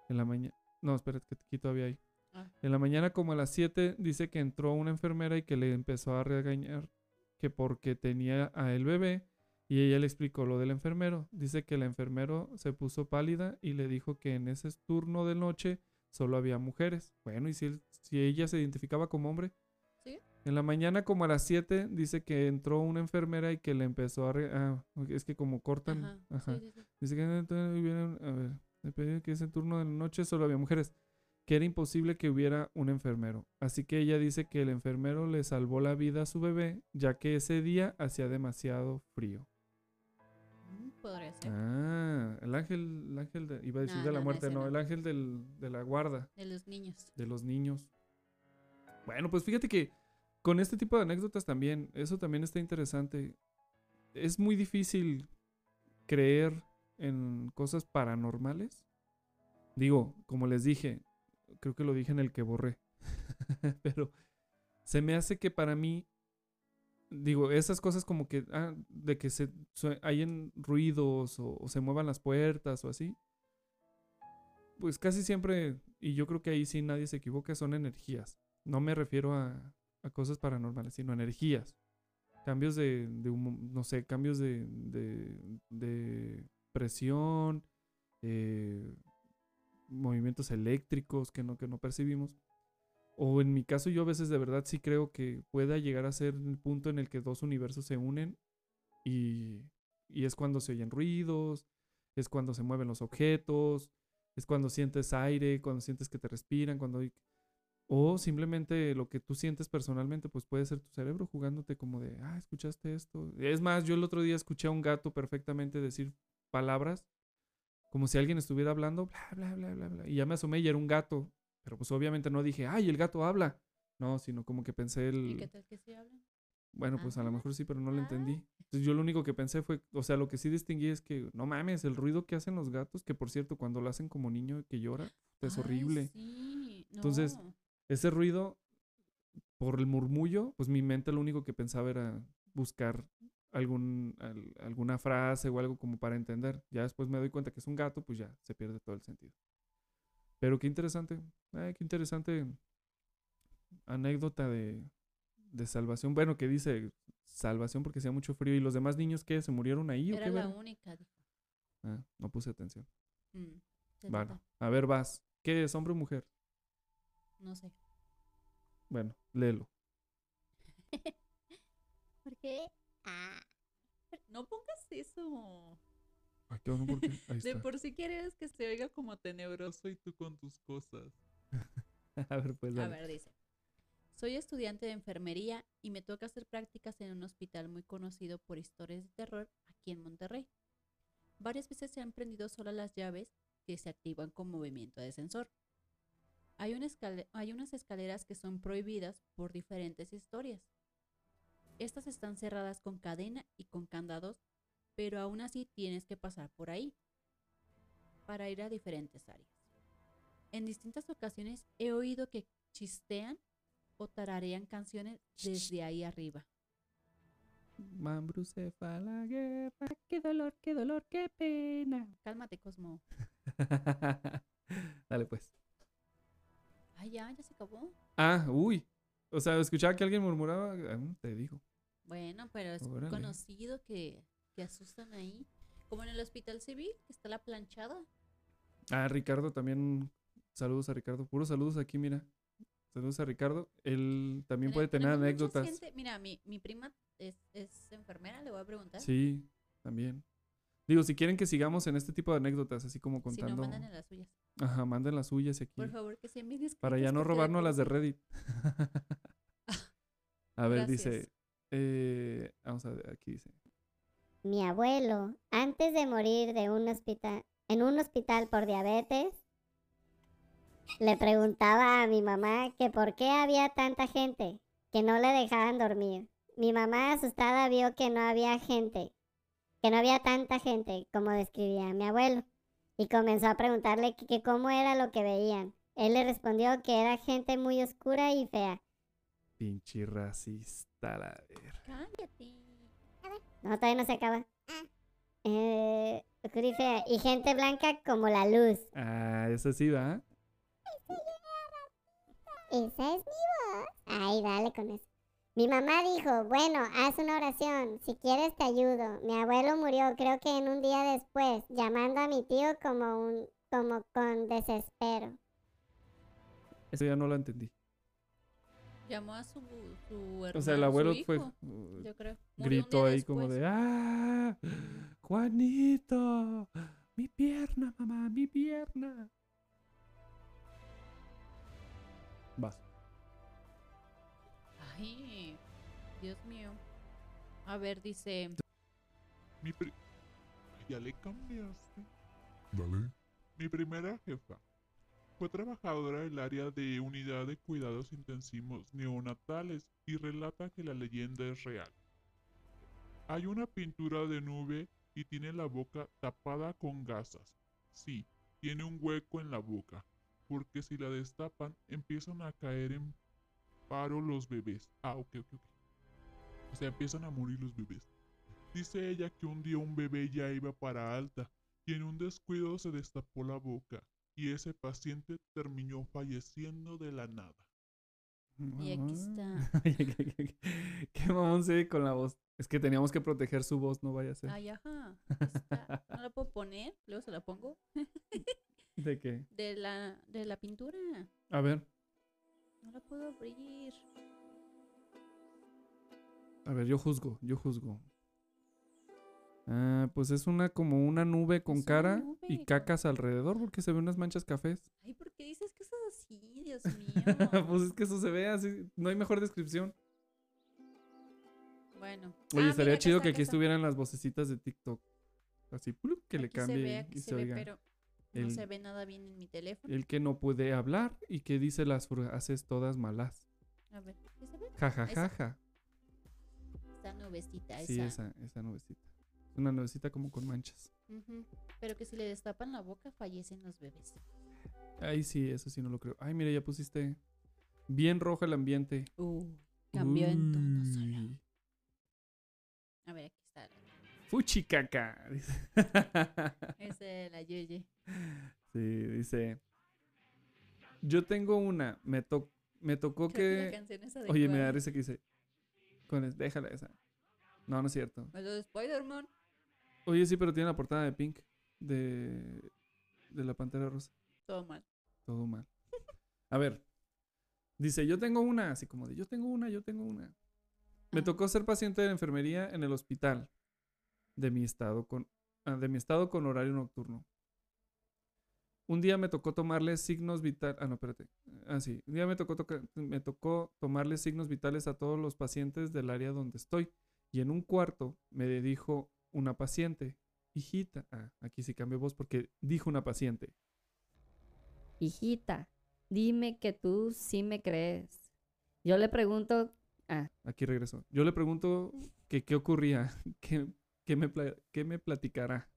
Speaker 1: En la mañana. No, espera, que aquí todavía hay.
Speaker 2: Ah.
Speaker 1: En la mañana, como a las 7, dice que entró una enfermera y que le empezó a regañar que porque tenía a el bebé y ella le explicó lo del enfermero. Dice que el enfermero se puso pálida y le dijo que en ese turno de noche solo había mujeres. Bueno, y si, si ella se identificaba como hombre.
Speaker 2: Sí.
Speaker 1: En la mañana, como a las 7, dice que entró una enfermera y que le empezó a... re- ah, es que como cortan...
Speaker 2: Ajá,
Speaker 1: ajá.
Speaker 2: sí, sí, sí.
Speaker 1: Dice que entonces a ver, le pedí que ese turno de noche solo había mujeres, que era imposible que hubiera un enfermero. Así que ella dice que el enfermero le salvó la vida a su bebé, ya que ese día hacía demasiado frío.
Speaker 2: Mm, Podría ser.
Speaker 1: Ah, el ángel, el ángel de, iba a decir
Speaker 2: No,
Speaker 1: de la
Speaker 2: no,
Speaker 1: muerte, no,
Speaker 2: no.
Speaker 1: el ángel del- de la guarda,
Speaker 2: De los niños.
Speaker 1: de los niños. Bueno, pues fíjate que con este tipo de anécdotas también, eso también está interesante. Es muy difícil creer en cosas paranormales. Digo, como les dije, creo que lo dije en el que borré. Pero se me hace que para mí, digo, esas cosas como que, ah, de que se hayan ruidos o, se muevan las puertas o así, pues casi siempre, y yo creo que ahí sí nadie se equivoca, son energías. No me refiero a, a cosas paranormales, sino energías. Cambios de, no sé, cambios de, de, de presión, eh, movimientos eléctricos que no, que no percibimos. O en mi caso yo a veces de verdad sí creo que pueda llegar a ser el punto en el que dos universos se unen y, y es cuando se oyen ruidos, es cuando se mueven los objetos, es cuando sientes aire, cuando sientes que te respiran, cuando. O simplemente lo que tú sientes personalmente, pues puede ser tu cerebro jugándote como de, ah, escuchaste esto. Es más, yo el otro día escuché a un gato perfectamente decir palabras como si alguien estuviera hablando, bla, bla, bla, bla, bla. Y ya me asomé y era un gato. Pero pues obviamente no dije, ay, el gato habla. No, sino como que pensé el...
Speaker 2: ¿Y qué tal que sí hablan?
Speaker 1: Bueno, pues a lo
Speaker 2: Ah.
Speaker 1: mejor sí, pero no lo
Speaker 2: Ah.
Speaker 1: entendí. Entonces yo lo único que pensé fue, o sea, lo que sí distinguí es que, no mames, el ruido que hacen los gatos, que por cierto, cuando lo hacen como niño que llora, es
Speaker 2: Ay,
Speaker 1: horrible.
Speaker 2: sí,
Speaker 1: Entonces,
Speaker 2: no.
Speaker 1: Ese ruido, por el murmullo, pues mi mente lo único que pensaba era buscar algún, al- alguna frase o algo como para entender. Ya después me doy cuenta que es un gato, pues ya se pierde todo el sentido. Pero qué interesante, ay, qué interesante anécdota de, de salvación. Bueno, que dice salvación porque hacía mucho frío. ¿Y los demás niños qué? ¿Se murieron ahí o
Speaker 2: Era
Speaker 1: qué?
Speaker 2: la única, dijo.
Speaker 1: Ah, no puse atención.
Speaker 2: Mm,
Speaker 1: Vale.
Speaker 2: nota.
Speaker 1: A ver, vas. ¿Qué es, hombre o mujer?
Speaker 2: No sé.
Speaker 1: Bueno, léelo.
Speaker 2: ¿Por qué? Ah. No pongas eso.
Speaker 1: Ay, qué bueno, porque ahí
Speaker 3: De por sí quieres que se oiga como tenebroso y tú con tus cosas.
Speaker 1: A ver, pues
Speaker 2: A ver, dice. Soy estudiante de enfermería y me toca hacer prácticas en un hospital muy conocido por historias de terror aquí en Monterrey. Varias veces se han prendido solas las llaves que se activan con movimiento de sensor. Hay, una escale- hay unas escaleras que son prohibidas por diferentes historias. Estas están cerradas con cadena y con candados, pero aún así tienes que pasar por ahí para ir a diferentes áreas. En distintas ocasiones he oído que chistean o tararean canciones desde ahí arriba.
Speaker 1: Mambrú se fue a la guerra. Qué dolor, qué dolor, qué pena.
Speaker 2: Cálmate, Cosmo.
Speaker 1: Dale, pues.
Speaker 2: Ay, ya, ya se acabó.
Speaker 1: Ah, uy. O sea, escuchaba que alguien murmuraba. ah, te digo.
Speaker 2: Bueno, pero es
Speaker 1: Órale.
Speaker 2: conocido que, que asustan ahí. Como en el hospital civil, que está la planchada.
Speaker 1: Ah, Ricardo también. Saludos a Ricardo. Puros saludos aquí, mira. Saludos a Ricardo. Él también puede
Speaker 2: Tene-
Speaker 1: tener anécdotas.
Speaker 2: gente- Mira, mi, mi prima es, es enfermera, le voy a preguntar.
Speaker 1: Sí, también. Digo, si quieren que sigamos en este tipo de anécdotas, así como
Speaker 2: si no,
Speaker 1: contando.
Speaker 2: mandan en las suyas.
Speaker 1: Ajá, manden las suyas aquí.
Speaker 2: Por favor, que sean bien
Speaker 1: Para ya no robarnos las de Reddit. a ver, dice. Eh, vamos a ver, aquí dice.
Speaker 4: Mi abuelo, antes de morir de un hospital, en un hospital por diabetes, le preguntaba a mi mamá que por qué había tanta gente, que no le dejaban dormir. Mi mamá asustada vio que no había gente, que no había tanta gente como describía mi abuelo, y comenzó a preguntarle que, que cómo era lo que veían. Él le respondió que era gente muy oscura y fea.
Speaker 1: Pinche racista, la ver.
Speaker 2: Cállate.
Speaker 4: No, todavía no se acaba. Eh, oscura y fea. Y gente blanca como la luz.
Speaker 1: Ah, esa sí va.
Speaker 4: Esa es mi voz. Ay, dale con eso. Mi mamá dijo, bueno, haz una oración. Si quieres te ayudo. Mi abuelo murió, creo que en un día después, llamando a mi tío como un, como con desespero.
Speaker 1: Eso ya no lo entendí.
Speaker 2: Llamó a su, su hermano,
Speaker 1: O sea, el abuelo
Speaker 2: hijo,
Speaker 1: fue. uh,
Speaker 2: yo creo.
Speaker 1: Gritó ahí como de ¡Ah! ¡Juanito! ¡Mi pierna, mamá! ¡Mi pierna! Vas.
Speaker 2: Ay, Dios mío. A ver, dice.
Speaker 3: Mi pri- ya le cambiaste.
Speaker 5: Dale.
Speaker 3: Mi primera jefa fue trabajadora del área de unidad de cuidados intensivos neonatales y relata que la leyenda es real. Hay una pintura de nube y tiene la boca tapada con gasas. Sí, tiene un hueco en la boca, porque si la destapan empiezan a caer en paro los bebés. Ah, ok, ok, ok. O sea, empiezan a morir los bebés. Dice ella que un día un bebé ya iba para alta y en un descuido se destapó la boca y ese paciente terminó falleciendo de la nada.
Speaker 2: Y aquí está.
Speaker 1: Oye, qué- qué- qué- Qué mamón se ve con la voz. Es que teníamos que proteger su voz, no vaya a ser.
Speaker 2: Ay, ajá. está. No la puedo poner, luego se la pongo.
Speaker 1: ¿De qué?
Speaker 2: De la, de la pintura.
Speaker 1: A ver,
Speaker 2: No la puedo abrir.
Speaker 1: a ver, yo juzgo, yo juzgo. Ah, pues es una como una nube con cara
Speaker 2: nube,
Speaker 1: y
Speaker 2: ¿no?
Speaker 1: cacas alrededor porque se ven unas manchas cafés.
Speaker 2: Ay, ¿por qué dices cosas así? Dios mío.
Speaker 1: pues es que eso se ve así, no hay mejor descripción.
Speaker 2: bueno.
Speaker 1: Oye,
Speaker 2: Ah,
Speaker 1: estaría chido que aquí
Speaker 2: está.
Speaker 1: estuvieran las vocecitas de TikTok. Así, ¡plup! que le
Speaker 2: Aquí se ve,
Speaker 1: cambie
Speaker 2: aquí
Speaker 1: y
Speaker 2: se
Speaker 1: se
Speaker 2: ve, pero no
Speaker 1: el-
Speaker 2: se ve nada bien en mi teléfono.
Speaker 1: El que no puede hablar y que dice las frases todas malas.
Speaker 2: A ver, ¿qué se ve?
Speaker 1: Ja, ja,
Speaker 2: Esa.
Speaker 1: ja, ja.
Speaker 2: Esa nubecita,
Speaker 1: Sí,
Speaker 2: esa,
Speaker 1: esa nubecita. Es una nubecita como con manchas.
Speaker 2: Pero que si le destapan la boca fallecen los bebés.
Speaker 1: Ahí sí, eso sí no lo creo. Ay, mira, ya pusiste bien rojo el ambiente.
Speaker 2: Uh, cambió en tono solo. A ver, aquí está.
Speaker 1: Fuchicaca. dice.
Speaker 2: Ese de la Yeye.
Speaker 1: sí, dice. Yo tengo una. Me, to- me tocó
Speaker 2: Creo que la
Speaker 1: Oye, me da risa que dice. Con es- déjala esa. No, no es cierto.
Speaker 2: La de Spider-Man.
Speaker 1: Oye, sí, pero tiene la portada de Pink. De. De la pantera rosa.
Speaker 2: Todo mal.
Speaker 1: Todo mal. A ver. Dice, yo tengo una, así como de, yo tengo una, yo tengo una. Me tocó ser paciente de enfermería en el hospital de mi estado con, ah, de mi estado con horario nocturno. Un día me tocó tomarle signos vitales. Ah, no, espérate. Ah, sí. Un día me tocó, toca- me tocó tomarle signos vitales a todos los pacientes del área donde estoy. Y en un cuarto me dijo una paciente, hijita. Ah, aquí sí cambió voz porque dijo una paciente.
Speaker 5: Hijita, dime que tú sí me crees. Yo le pregunto, ah,
Speaker 1: Aquí regreso. Yo le pregunto que qué ocurría, que, que me, me platicará.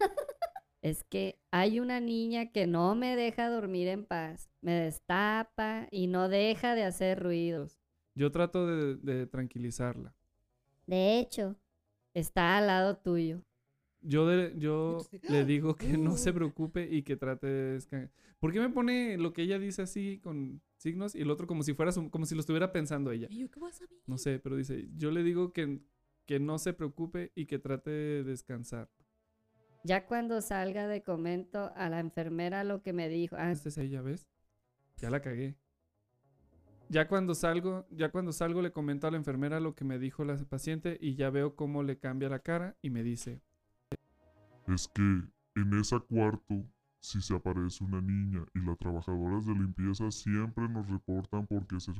Speaker 5: es que hay una niña que no me deja dormir en paz, me destapa y no deja de hacer ruidos.
Speaker 1: Yo trato de, de tranquilizarla.
Speaker 4: De hecho,
Speaker 5: Está al lado tuyo.
Speaker 1: Yo, de- yo le digo que no se preocupe y que trate de descansar. ¿Por qué me pone lo que ella dice así con signos y el otro como si fuera su- como si lo estuviera pensando ella?
Speaker 2: ¿Y yo qué vas a ver?
Speaker 1: No sé, pero dice, yo le digo que, que no se preocupe y que trate de descansar.
Speaker 5: Ya cuando salga de comento a la enfermera lo que me dijo. Ah,
Speaker 1: Esta es ella, ¿ves? Ya la cagué. Ya cuando salgo, ya cuando salgo le comento a la enfermera lo que me dijo la paciente y ya veo cómo le cambia la cara y me dice,
Speaker 3: Es que en ese cuarto si se aparece una niña y las trabajadoras de limpieza siempre nos reportan porque se,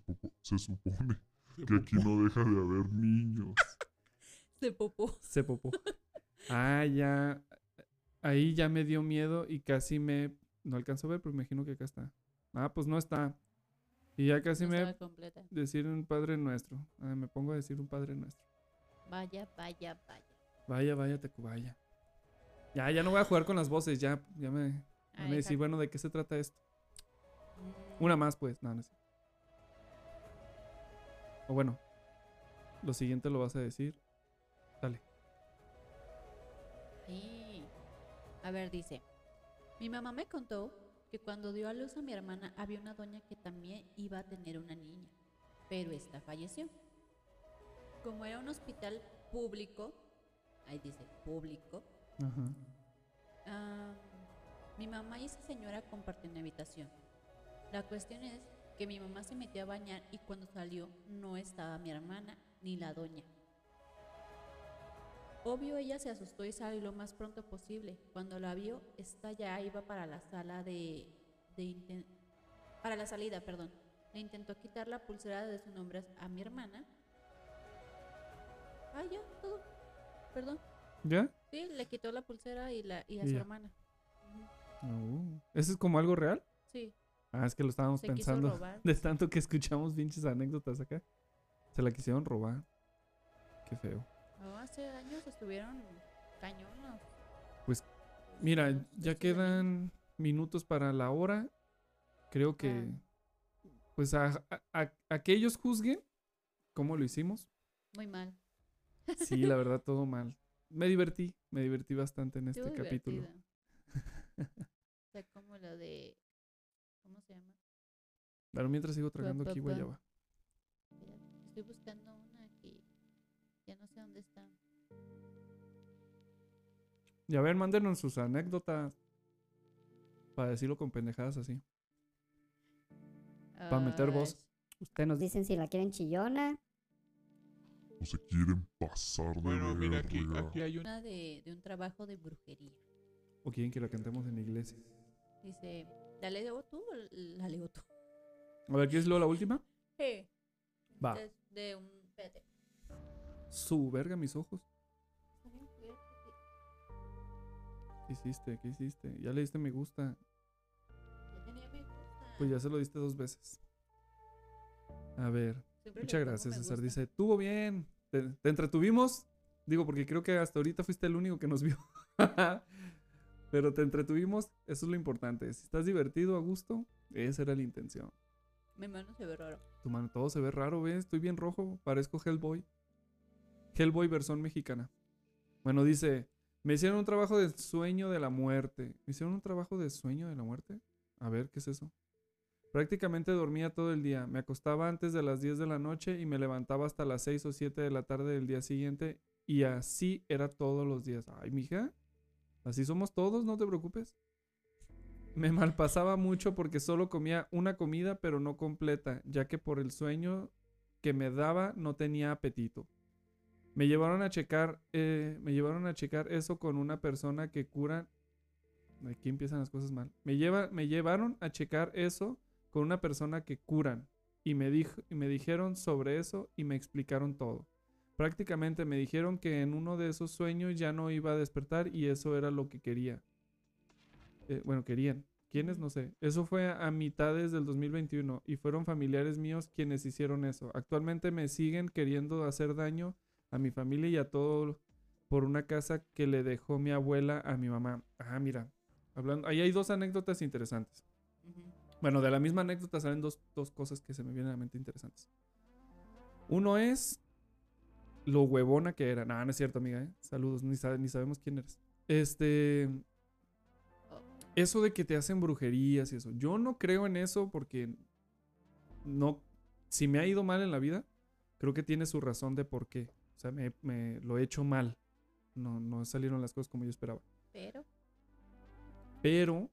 Speaker 3: se supone que aquí no deja de haber niños.
Speaker 2: Se popó.
Speaker 1: se popó. Ah, ya. Ahí ya me dio miedo y casi me. No alcanzo a ver, pero me imagino que acá está. Ah, pues no está. Y ya casi
Speaker 2: No
Speaker 1: me.
Speaker 2: completa.
Speaker 1: Decir un Padre Nuestro. Ah, me pongo a decir un Padre Nuestro.
Speaker 2: Vaya, vaya, vaya.
Speaker 1: Vaya, vaya, Tacubaya. Ya, ya no voy a jugar con las voces, ya, ya me van a
Speaker 2: Ay,
Speaker 1: decir,
Speaker 2: ja-
Speaker 1: bueno, ¿de qué se trata esto?
Speaker 2: Mm,
Speaker 1: Una más, pues. No, no sé. O bueno, lo siguiente lo vas a decir. Dale.
Speaker 2: Sí. A ver, dice. Mi mamá me contó que cuando dio a luz a mi hermana había una doña que también iba a tener una niña, pero esta falleció. Como era un hospital público, ahí dice público, mi mamá y esa señora comparten habitación. La cuestión es que mi mamá se metió a bañar y cuando salió no estaba mi hermana ni la doña. Obvio ella se asustó y salió lo más pronto posible. Cuando la vio, esta ya iba para la sala de, de para la salida, perdón. Le intentó quitar la pulsera de su nombre a mi hermana. Ah, ya, todo. Perdón.
Speaker 1: ¿Ya?
Speaker 2: Sí, le quitó la pulsera y, la, y a
Speaker 1: Y
Speaker 2: su
Speaker 1: ya.
Speaker 2: hermana.
Speaker 1: Oh. ¿Eso es como algo real?
Speaker 2: Sí,
Speaker 1: Ah, es que lo estábamos
Speaker 2: se quiso
Speaker 1: pensando.
Speaker 2: robar.
Speaker 1: De tanto que escuchamos pinches anécdotas acá. Se la quisieron robar. Qué feo.
Speaker 2: No, hace años estuvieron cañonos.
Speaker 1: Mira,
Speaker 2: Los
Speaker 1: ya
Speaker 2: de
Speaker 1: quedan minutos para la hora. Creo que.
Speaker 2: Ah.
Speaker 1: Pues a, a- a- que ellos juzguen cómo lo hicimos.
Speaker 2: Muy mal.
Speaker 1: Sí, la verdad, todo mal. Me divertí, me divertí bastante en este capítulo.
Speaker 2: sea, como lo de. ¿Cómo se llama?
Speaker 1: Pero mientras sigo tragando aquí guayaba.
Speaker 2: Estoy buscando ya no sé dónde está.
Speaker 1: Y a ver, mándenos sus anécdotas. Para decirlo con pendejadas así. Pa' meter voz.
Speaker 5: Usted nos dice
Speaker 4: dicen si la quieren chillona.
Speaker 3: o se quieren pasar de
Speaker 6: Bueno, mira, aquí,
Speaker 3: verga.
Speaker 6: aquí hay un...
Speaker 2: Una de, de un trabajo de brujería.
Speaker 1: ¿O quieren que la cantemos en la iglesia?
Speaker 2: Dice, ¿la leo tú o la leo tú?
Speaker 1: A ver, ¿quieres luego la última?
Speaker 2: Sí.
Speaker 1: Va.
Speaker 2: De, de un... Espérate.
Speaker 1: Su verga, mis ojos. ¿Qué hiciste? ¿Qué hiciste? Ya le diste me gusta. Pues ya se lo diste dos veces. A ver.
Speaker 2: Siempre
Speaker 1: Muchas gracias, César. Dice, estuvo bien. ¿Te, te entretuvimos? Digo, porque creo que hasta ahorita fuiste el único que nos vio. Pero te entretuvimos, eso es lo importante. Si estás divertido, a gusto, esa era la intención.
Speaker 2: Mi mano se ve raro.
Speaker 1: Tu mano, todo se ve raro, ¿ves? Estoy bien rojo, parezco Hellboy. Hellboy versión mexicana. Bueno, dice, me hicieron un trabajo de sueño de la muerte. ¿Me hicieron un trabajo de sueño de la muerte? A ver, ¿qué es eso? Prácticamente dormía todo el día. Me acostaba antes de las 10 de la noche y me levantaba hasta las 6 o 7 de la tarde del día siguiente. Y así era todos los días. Ay, mija. Así somos todos, no te preocupes. Me malpasaba mucho porque solo comía una comida, pero no completa, ya que por el sueño que me daba no tenía apetito. Me llevaron a checar, eh, me llevaron a checar eso con una persona que cura. Aquí empiezan las cosas mal. Me, lleva, me llevaron a checar eso con una persona que curan y me, dijo, me dijeron sobre eso y me explicaron todo. Prácticamente me dijeron que en uno de esos sueños ya no iba a despertar y eso era lo que quería. Eh, bueno, querían. ¿Quiénes? No sé. Eso fue a mitades del 2021 y fueron familiares míos quienes hicieron eso. Actualmente me siguen queriendo hacer daño a mi familia y a todo por una casa que le dejó mi abuela a mi mamá. Ah, mira. Hablando, ahí hay dos anécdotas interesantes. Bueno, de la misma anécdota salen dos, dos cosas que se me vienen a la mente interesantes. Uno es lo huevona que era. No, no es cierto, amiga. ¿eh? Saludos, ni, sabe- ni sabemos quién eres. Este. Eso de que te hacen brujerías y eso. Yo no creo en eso porque no. Si me ha ido mal en la vida, creo que tiene su razón de por qué. O sea, me, me lo he hecho mal. No, no salieron las cosas como yo esperaba.
Speaker 2: Pero,
Speaker 1: Pero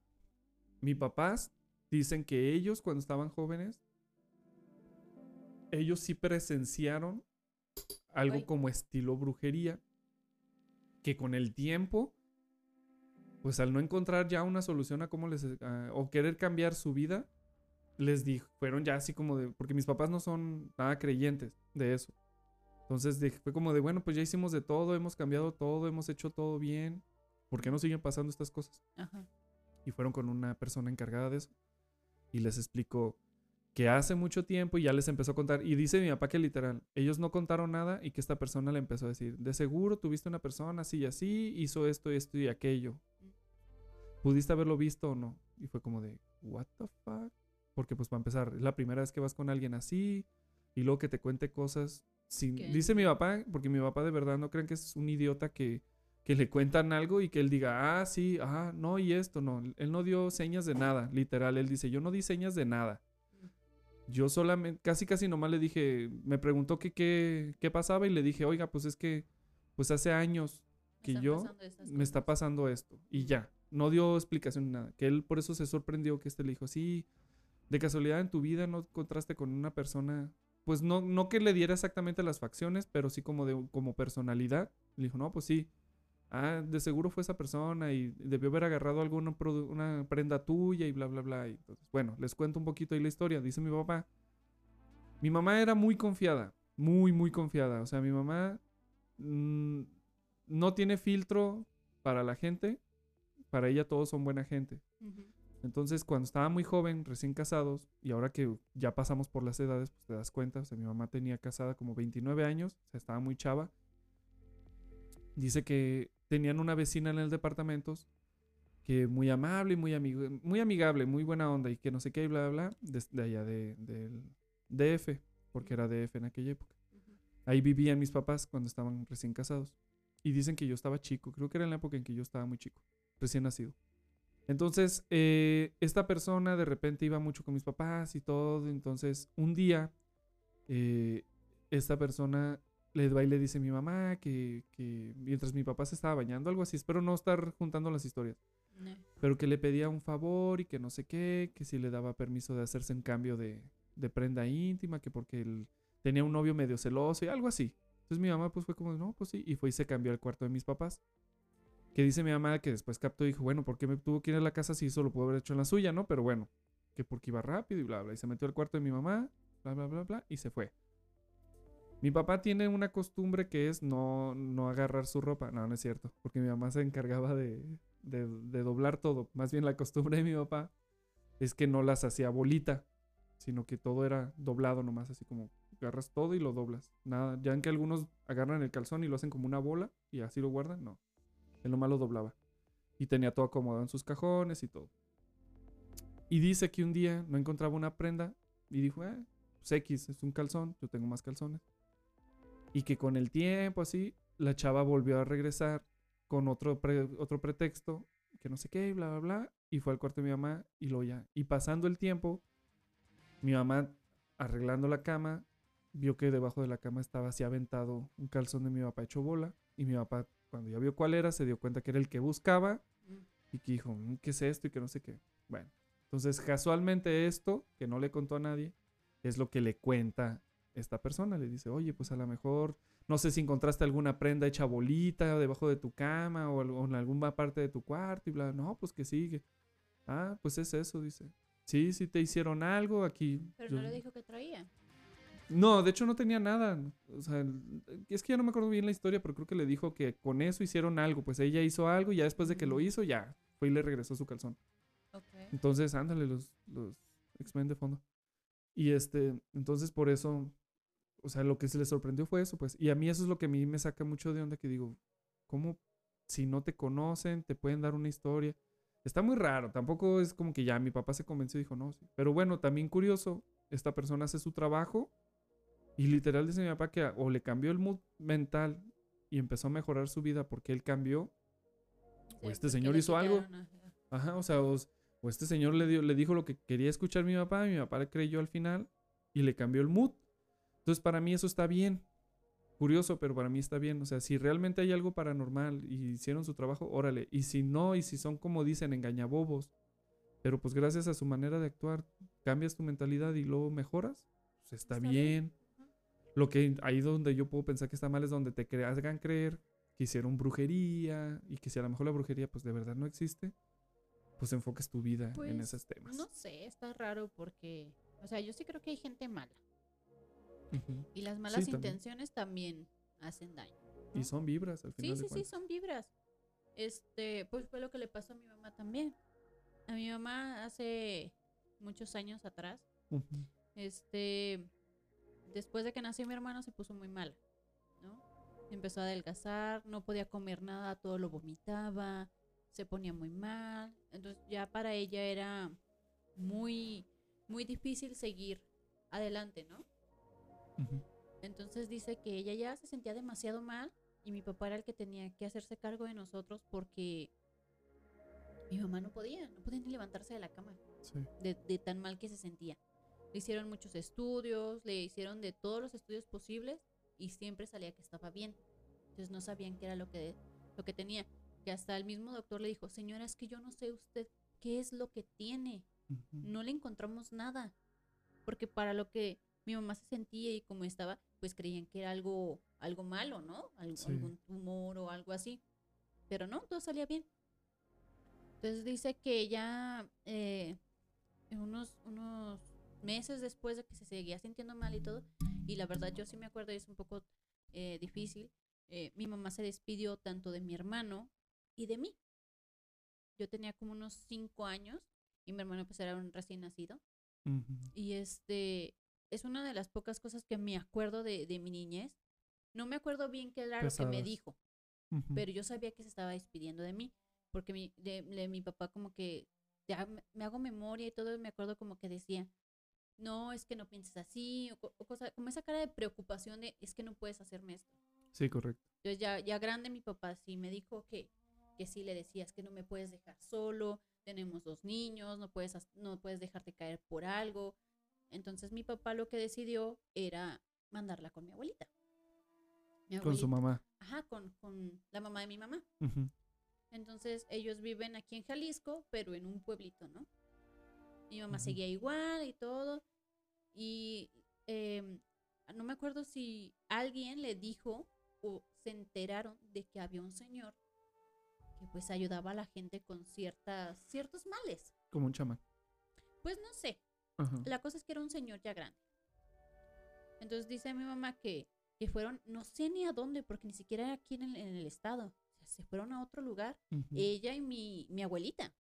Speaker 1: mis papás dicen que ellos cuando estaban jóvenes, ellos sí presenciaron algo
Speaker 2: Ay.
Speaker 1: como estilo brujería, que con el tiempo, pues al no encontrar ya una solución a cómo les, a- o querer cambiar su vida, les dijo, fueron ya así como de, porque mis papás no son nada creyentes de eso. Entonces de- fue como de, bueno, pues ya hicimos de todo, hemos cambiado todo, hemos hecho todo bien, ¿por qué no siguen pasando estas cosas?
Speaker 2: ajá.
Speaker 1: y fueron con una persona encargada de eso. Y les explicó que hace mucho tiempo y ya les empezó a contar y dice mi papá que literal ellos no contaron nada y que esta persona le empezó a decir de seguro tuviste una persona así y así hizo esto esto y aquello. Pudiste haberlo visto o no y fue como de what the fuck porque pues para empezar es la primera vez que vas con alguien así y luego que te cuente cosas dice mi papá porque mi papá de verdad no creen que es un idiota que que le cuentan algo y que él diga, ah, sí, ah, no, y esto, no. Él no dio señas de nada, literal. Él dice, yo no di señas de nada. Yo solamente, casi, casi nomás le dije, me preguntó que qué, qué pasaba y le dije, oiga, pues es que, pues hace años que yo me está pasando esto. Y ya, no dio explicación ni nada. Que él por eso se sorprendió que este le dijo, sí, de casualidad en tu vida no encontraste con una persona, pues no, no que le diera exactamente las facciones, pero sí como de como personalidad. Le dijo, no, pues sí. Ah, de seguro fue esa persona y debió haber agarrado alguna una prenda tuya y bla, bla, bla. Entonces, bueno, les cuento un poquito ahí la historia. Dice mi papá. Mi mamá era muy confiada, muy, muy confiada. O sea, mi mamá mm, no tiene filtro para la gente. Para ella todos son buena gente. Entonces, cuando estaba muy joven, recién casados, y ahora que ya pasamos por las edades, pues te das cuenta, o sea, mi mamá tenía casada como 29 años, o sea, estaba muy chava. Dice que tenían una vecina en el departamento que muy amable y muy, amigo, muy amigable, muy buena onda, y que no sé qué, y bla, bla, bla, de, de allá de, del DF, porque era DF en aquella época. Ahí vivían mis papás cuando estaban recién casados. Y dicen que yo estaba chico, creo que era en la época en que yo estaba muy chico, recién nacido. Entonces, eh, esta persona de repente iba mucho con mis papás y todo. Entonces, un día, eh, esta persona le va y le dice a mi mamá que, que mientras mi papá se estaba bañando, algo así, espero no estar juntando las historias,
Speaker 2: No.
Speaker 1: pero que le pedía un favor y que no sé qué, que si le daba permiso de hacerse un cambio de, de prenda íntima, que porque él tenía un novio medio celoso y algo así. Entonces mi mamá pues fue como, no, pues sí, y fue y se cambió al cuarto de mis papás. Que dice mi mamá que después captó y dijo, bueno, ¿por qué me tuvo que ir a la casa si eso lo pudo haber hecho en la suya, no? Pero bueno, que porque iba rápido y bla, bla. Y se metió al cuarto de mi mamá, bla, bla, bla, bla, y se fue. Mi papá tiene una costumbre que es no, no agarrar su ropa. No, no es cierto. Porque mi mamá se encargaba de, de, doblar todo. Más bien la costumbre de mi papá es que no las hacía bolita, sino que todo era doblado nomás, así como agarras todo y lo doblas. Nada, ya en que algunos agarran el calzón y lo hacen como una bola y así lo guardan, no. Él nomás lo doblaba. Y tenía todo acomodado en sus cajones y todo. Y dice que un día no encontraba una prenda y dijo, eh, X, es un calzón, yo tengo más calzones. Y que con el tiempo así, la chava volvió a regresar con otro, otro pretexto, que no sé qué, bla, bla, bla. Y fue al cuarto de mi mamá y lo ya. Y pasando el tiempo, mi mamá arreglando la cama, vio que debajo de la cama estaba así aventado un calzón de mi papá hecho bola. Y mi papá, cuando ya vio cuál era, se dio cuenta que era el que buscaba y que dijo, "Mm, ¿qué es esto? Y que no sé qué. Bueno, entonces casualmente esto, que no le contó a nadie, es lo que le cuenta esta persona. Le dice, oye, pues a lo mejor, no sé si encontraste alguna prenda hecha bolita debajo de tu cama o en alguna parte de tu cuarto y bla. No, pues que sigue. Ah, pues es eso, dice. Sí, sí te hicieron algo aquí.
Speaker 2: Pero
Speaker 1: yo-
Speaker 2: no le dijo que traía.
Speaker 1: No, de hecho no tenía nada. O sea, es que ya no me acuerdo bien la historia, pero creo que le dijo que con eso hicieron algo. Pues ella hizo algo y ya después de que lo hizo, ya fue y le regresó su calzón.
Speaker 2: Ok.
Speaker 1: Entonces, ándale, los, los X-Men de fondo. Y este, entonces por eso, o sea, lo que se le sorprendió fue eso, pues. Y a mí eso es lo que a mí me saca mucho de onda, que digo, ¿cómo si no te conocen, te pueden dar una historia? Está muy raro, tampoco es como que ya mi papá se convenció y dijo, no, sí. Pero bueno, también curioso, esta persona hace su trabajo y literal dice mi papá que o le cambió el mood mental y empezó a mejorar su vida porque él cambió,
Speaker 2: Sí,
Speaker 1: este señor hizo algo.
Speaker 2: ajá.
Speaker 1: Ajá, o sea, o, o este señor le, dio, le dijo lo que quería escuchar mi papá, y mi papá le creyó al final y le cambió el mood. Entonces, para mí eso está bien. Curioso, pero para mí está bien. O sea, si realmente hay algo paranormal y hicieron su trabajo, órale. Y si no, y si son como dicen, engañabobos, pero pues gracias a su manera de actuar, cambias tu mentalidad y luego mejoras, pues está,
Speaker 2: Está
Speaker 1: bien.
Speaker 2: bien.
Speaker 1: Lo que ahí donde yo puedo pensar que está mal es donde te cre- hagan creer que hicieron brujería y que si a lo mejor la brujería pues de verdad no existe, pues enfoques tu vida en
Speaker 2: Pues,
Speaker 1: esos temas.
Speaker 2: No sé, está raro porque, o sea, yo sí creo que hay gente mala.
Speaker 1: Ujú.
Speaker 2: Y las malas
Speaker 1: también.
Speaker 2: intenciones también hacen daño.
Speaker 1: Y son vibras al final
Speaker 2: Sí,
Speaker 1: de
Speaker 2: sí, sí, son vibras. Este, pues fue lo que le pasó a mi mamá también. A mi mamá hace muchos años atrás, este, después de que nació mi hermano se puso muy mala, ¿no? Empezó a adelgazar, no podía comer nada, todo lo vomitaba, se ponía muy mal. Entonces ya para ella era muy, muy difícil seguir adelante, ¿no? Entonces dice que ella ya se sentía demasiado mal y mi papá era el que tenía que hacerse cargo de nosotros porque mi mamá no podía, no podía ni levantarse de la cama
Speaker 1: Sí.
Speaker 2: de, de tan mal que se sentía. Le hicieron muchos estudios, le hicieron de todos los estudios posibles y siempre salía que estaba bien. Entonces no sabían qué era lo que, lo que tenía. Que hasta el mismo doctor le dijo, señora, es que yo no sé usted qué es lo que tiene no le encontramos nada. Porque para lo que mi mamá se sentía y como estaba, pues creían que era algo, algo malo, ¿no?
Speaker 1: Sí.
Speaker 2: Algún tumor o algo así. Pero no, todo salía bien. Entonces dice que ya eh, en unos, unos meses después de que se seguía sintiendo mal y todo, y la verdad yo sí me acuerdo y es un poco eh, difícil, eh, mi mamá se despidió tanto de mi hermano y de mí. Yo tenía como unos cinco años y mi hermano pues era un recién nacido.
Speaker 1: Ujú.
Speaker 2: Y este es una de las pocas cosas que me acuerdo de, de mi niñez. No me acuerdo bien qué era lo que me dijo,
Speaker 1: Ujú.
Speaker 2: pero yo sabía que se estaba despidiendo de mí, porque mi, de, de mi papá como que, ya me, hago memoria y todo, me acuerdo como que decía, no, es que no pienses así, o, o cosa, como esa cara de preocupación de, es que no puedes hacerme esto.
Speaker 1: Sí, correcto.
Speaker 2: Entonces ya, ya grande mi papá sí me dijo que, que sí le decías que no me puedes dejar solo, tenemos dos niños, no puedes, no puedes dejarte caer por algo. Entonces mi papá lo que decidió era mandarla con mi abuelita. Mi
Speaker 1: Con su mamá.
Speaker 2: Ajá, con, con la mamá de mi mamá. Entonces ellos viven aquí en Jalisco, pero en un pueblito, ¿no? Mi mamá seguía igual y todo. Y em, no me acuerdo si alguien le dijo o se enteraron de que había un señor que pues ayudaba a la gente con ciertas, ciertos males.
Speaker 1: Como un chamán.
Speaker 2: Pues no sé, la cosa es que era un señor ya grande. Entonces dice mi mamá que, que fueron, no sé ni a dónde, porque ni siquiera era aquí en el, en el estado. O sea, se fueron a otro lugar, ella y mi, mi abuelita.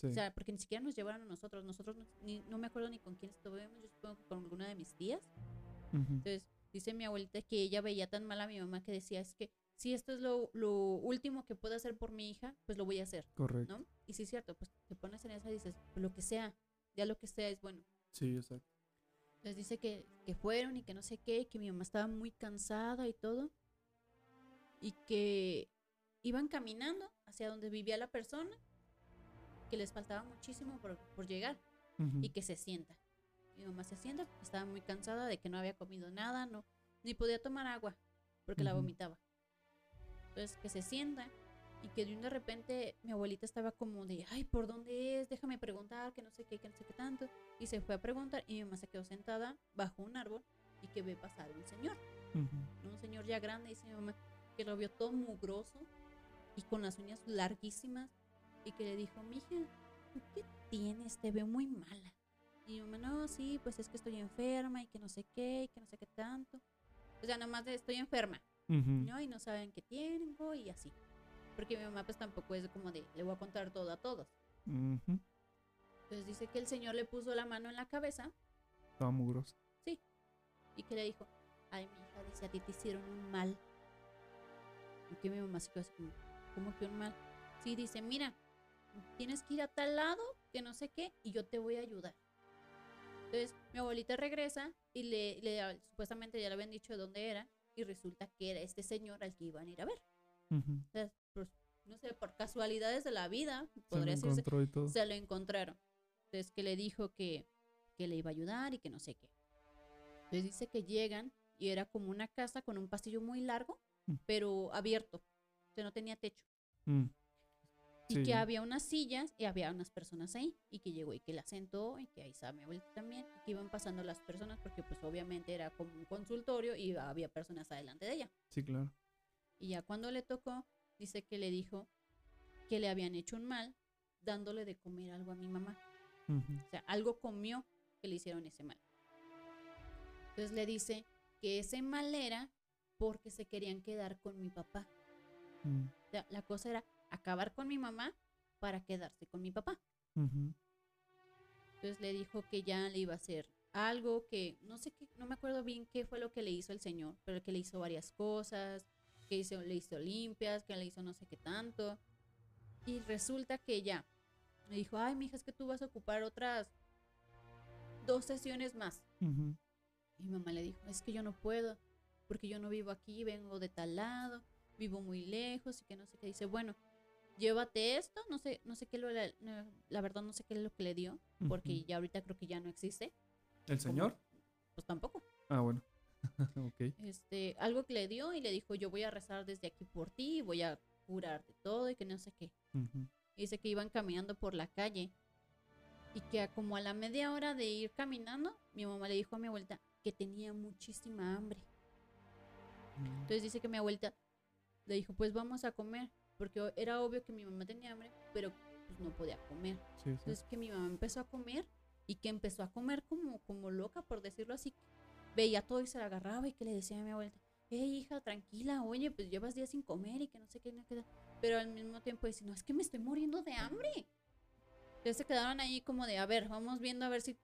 Speaker 1: Sí.
Speaker 2: O sea, porque ni siquiera nos llevaron a nosotros. Nosotros no, ni- no me acuerdo ni con quién estuvimos, yo supongo con alguna de mis tías.
Speaker 1: Ujú.
Speaker 2: Entonces, dice mi abuelita que ella veía tan mal a mi mamá que decía, es que si esto es lo, lo último que puedo hacer por mi hija, pues lo voy a hacer,
Speaker 1: Correcto.
Speaker 2: ¿no? Y sí es cierto, pues te pones en esa y dices, pues lo que sea, ya lo que sea es bueno.
Speaker 1: Sí, exacto.
Speaker 2: Entonces dice que, que fueron y que no sé qué, que mi mamá estaba muy cansada y todo. Y que iban caminando hacia donde vivía la persona, que les faltaba muchísimo por, por llegar y que se sienta. Mi mamá se sienta, estaba muy cansada de que no había comido nada, no, ni podía tomar agua porque la vomitaba. Entonces que se sienta y que de un de repente mi abuelita estaba como de, ay, ¿por dónde es? Déjame preguntar, que no sé qué, que no sé qué tanto. Y se fue a preguntar y mi mamá se quedó sentada bajo un árbol y que ve pasar un señor, un señor ya grande, dice mi mamá, que lo vio todo mugroso y con las uñas larguísimas y que le dijo, mija, ¿tú qué tienes? Te veo muy mala. Y mamá, no, sí, pues es que estoy enferma y que no sé qué, y que no sé qué tanto. O sea, nada más de estoy enferma. ¿no? Y no saben qué tengo y así. Porque mi mamá pues tampoco es como de, le voy a contar todo a todos. Entonces dice que el señor le puso la mano en la cabeza
Speaker 1: Estaba mugroso.
Speaker 2: y que le dijo, ay, mi hija, dice, a ti te hicieron un mal. Y que mi mamá se quedó así como, ¿cómo que un mal? Sí, dice, mira, tienes que ir a tal lado, que no sé qué, y yo te voy a ayudar. Entonces, mi abuelita regresa y le, le- supuestamente ya le habían dicho de dónde era, y resulta que era este señor al que iban a ir a ver.
Speaker 1: Ujú.
Speaker 2: O sea, pues, no sé, por casualidades de la vida,
Speaker 1: Se
Speaker 2: podría decirse, se lo encontraron. Entonces que le dijo que, que le iba a ayudar y que no sé qué. Entonces dice que llegan y era como una casa con un pasillo muy largo,
Speaker 1: Mm.
Speaker 2: pero abierto. O sea, no tenía techo.
Speaker 1: Mm.
Speaker 2: Y que había unas sillas y había unas personas ahí. Y que llegó y que la sentó y que ahí estaba mi abuelita también. Y que iban pasando las personas porque pues obviamente era como un consultorio y había personas adelante de ella.
Speaker 1: Sí, claro.
Speaker 2: Y ya cuando le tocó, dice que le dijo que le habían hecho un mal dándole de comer algo a mi mamá. O sea, algo comió que le hicieron ese mal. Entonces le dice que ese mal era porque se querían quedar con mi papá.
Speaker 1: Mm.
Speaker 2: O sea, la cosa era acabar con mi mamá para quedarse con mi papá. Entonces le dijo que ya le iba a hacer algo que no sé qué, no me acuerdo bien qué fue lo que le hizo el señor, pero que le hizo varias cosas, que hizo, le hizo limpias, que le hizo no sé qué tanto. Y resulta que ya me dijo, ay, mija, es que tú vas a ocupar otras dos sesiones más. Y mi mamá le dijo, es que yo no puedo, porque yo no vivo aquí, vengo de tal lado, vivo muy lejos y que no sé qué. Dice, bueno, llévate esto, no sé, no sé qué lo, la, verdad no sé qué es lo que le dio, porque ya ahorita creo que ya no existe.
Speaker 1: ¿El señor?
Speaker 2: Pues tampoco.
Speaker 1: Ah, bueno. ok.
Speaker 2: Este, algo que le dio y le dijo, yo voy a rezar desde aquí por ti, voy a curar de todo y que no sé qué. Y dice que iban caminando por la calle y que a como a la media hora de ir caminando, mi mamá le dijo a mi abuelita que tenía muchísima hambre.
Speaker 1: Mm.
Speaker 2: Entonces dice que mi abuelita le dijo, pues vamos a comer, porque era obvio que mi mamá tenía hambre, pero pues no podía comer.
Speaker 1: Sí, sí.
Speaker 2: Entonces que mi mamá empezó a comer y que empezó a comer como, como loca, por decirlo así. Veía todo y se la agarraba y que le decía a mi abuelita, hey hija, tranquila, oye, pues llevas días sin comer y que no sé qué, no qué". Pero al mismo tiempo dice, no, es que me estoy muriendo de hambre. Entonces se quedaron ahí como de, a ver, vamos viendo a ver si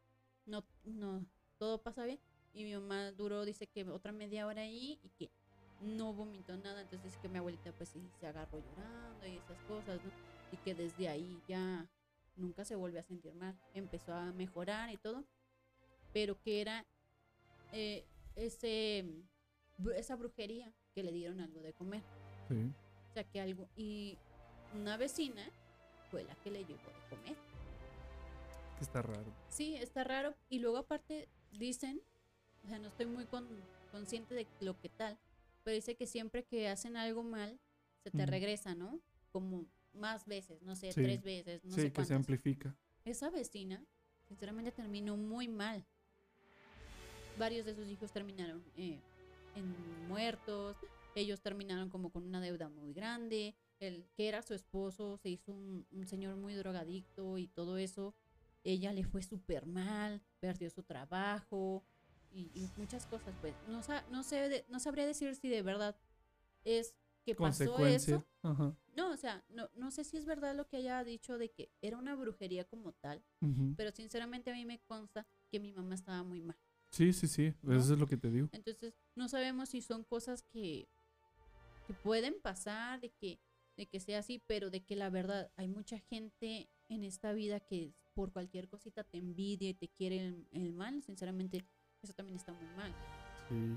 Speaker 2: no, no, todo pasa bien. Y mi mamá duró, dice que otra media hora ahí y que no vomitó nada. Entonces dice que mi abuelita pues sí se agarró llorando y esas cosas, ¿no? Y que desde ahí ya nunca se volvió a sentir mal. Empezó a mejorar y todo. Pero que era eh, ese, esa brujería que le dieron algo de comer.
Speaker 1: Sí.
Speaker 2: O sea, que algo. Y una vecina fue la que le llevó de comer.
Speaker 1: Que está raro.
Speaker 2: Sí, está raro. Y luego aparte dicen, o sea, no estoy muy con- consciente de lo que tal, pero dice que siempre que hacen algo mal, se te regresa, ¿no? Como más veces, no sé,
Speaker 1: Sí.
Speaker 2: tres veces, no
Speaker 1: sí,
Speaker 2: sé
Speaker 1: que se amplifica.
Speaker 2: Esa vecina, sinceramente, terminó muy mal. varios de sus hijos terminaron eh, en muertos, ellos terminaron como con una deuda muy grande, el que era su esposo se hizo un, un señor muy drogadicto y todo eso, ella le fue súper mal, perdió su trabajo y, y muchas cosas, pues no, sa- no, sé de- no sabría decir si de verdad es que pasó eso.
Speaker 1: Ajá.
Speaker 2: No, o sea, no, no sé si es verdad lo que haya dicho de que era una brujería como tal, pero sinceramente a mí me consta que mi mamá estaba muy mal.
Speaker 1: Sí, sí, sí.
Speaker 2: ¿no?
Speaker 1: Eso es lo que te digo.
Speaker 2: Entonces, no sabemos si son cosas que, que pueden pasar, de que, de que sea así, pero de que la verdad hay mucha gente en esta vida que por cualquier cosita te envidia y te quiere el, el mal. Sinceramente, eso también está muy mal.
Speaker 1: Sí.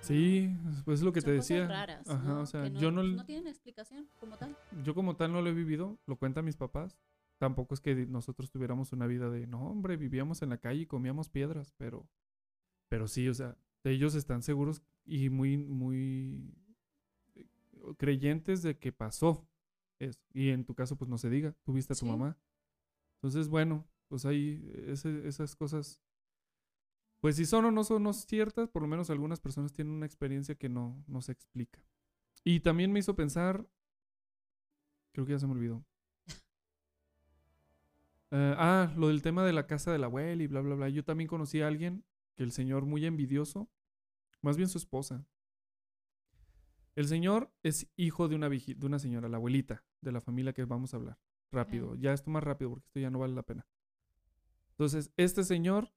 Speaker 1: Sí, pues es lo que
Speaker 2: Son
Speaker 1: te
Speaker 2: cosas
Speaker 1: decía.
Speaker 2: raras,
Speaker 1: Ajá,
Speaker 2: ¿no?
Speaker 1: o sea,
Speaker 2: Que no,
Speaker 1: yo no,
Speaker 2: pues, no tienen explicación como tal.
Speaker 1: yo como tal no lo he vivido, lo cuentan mis papás. Tampoco es que nosotros tuviéramos una vida de, no, hombre, vivíamos en la calle y comíamos piedras, pero, pero sí, o sea, ellos están seguros y muy, muy eh, creyentes de que pasó eso. Y en tu caso, pues no se diga, tuviste a tu
Speaker 2: Sí.
Speaker 1: mamá. Entonces, bueno, pues ahí ese- esas cosas, pues si son o no son ciertas, por lo menos algunas personas tienen una experiencia que no, no se explica. Y también me hizo pensar, creo que ya se me olvidó. Eh, ah, lo del tema de la casa de la abuela y bla, bla, bla. Yo también conocí a alguien que el señor muy envidioso, más bien su esposa. El señor es hijo de una, de una señora, la abuelita de la familia que vamos a hablar. Rápido, ya esto más rápido porque esto ya no vale la pena. Entonces, este señor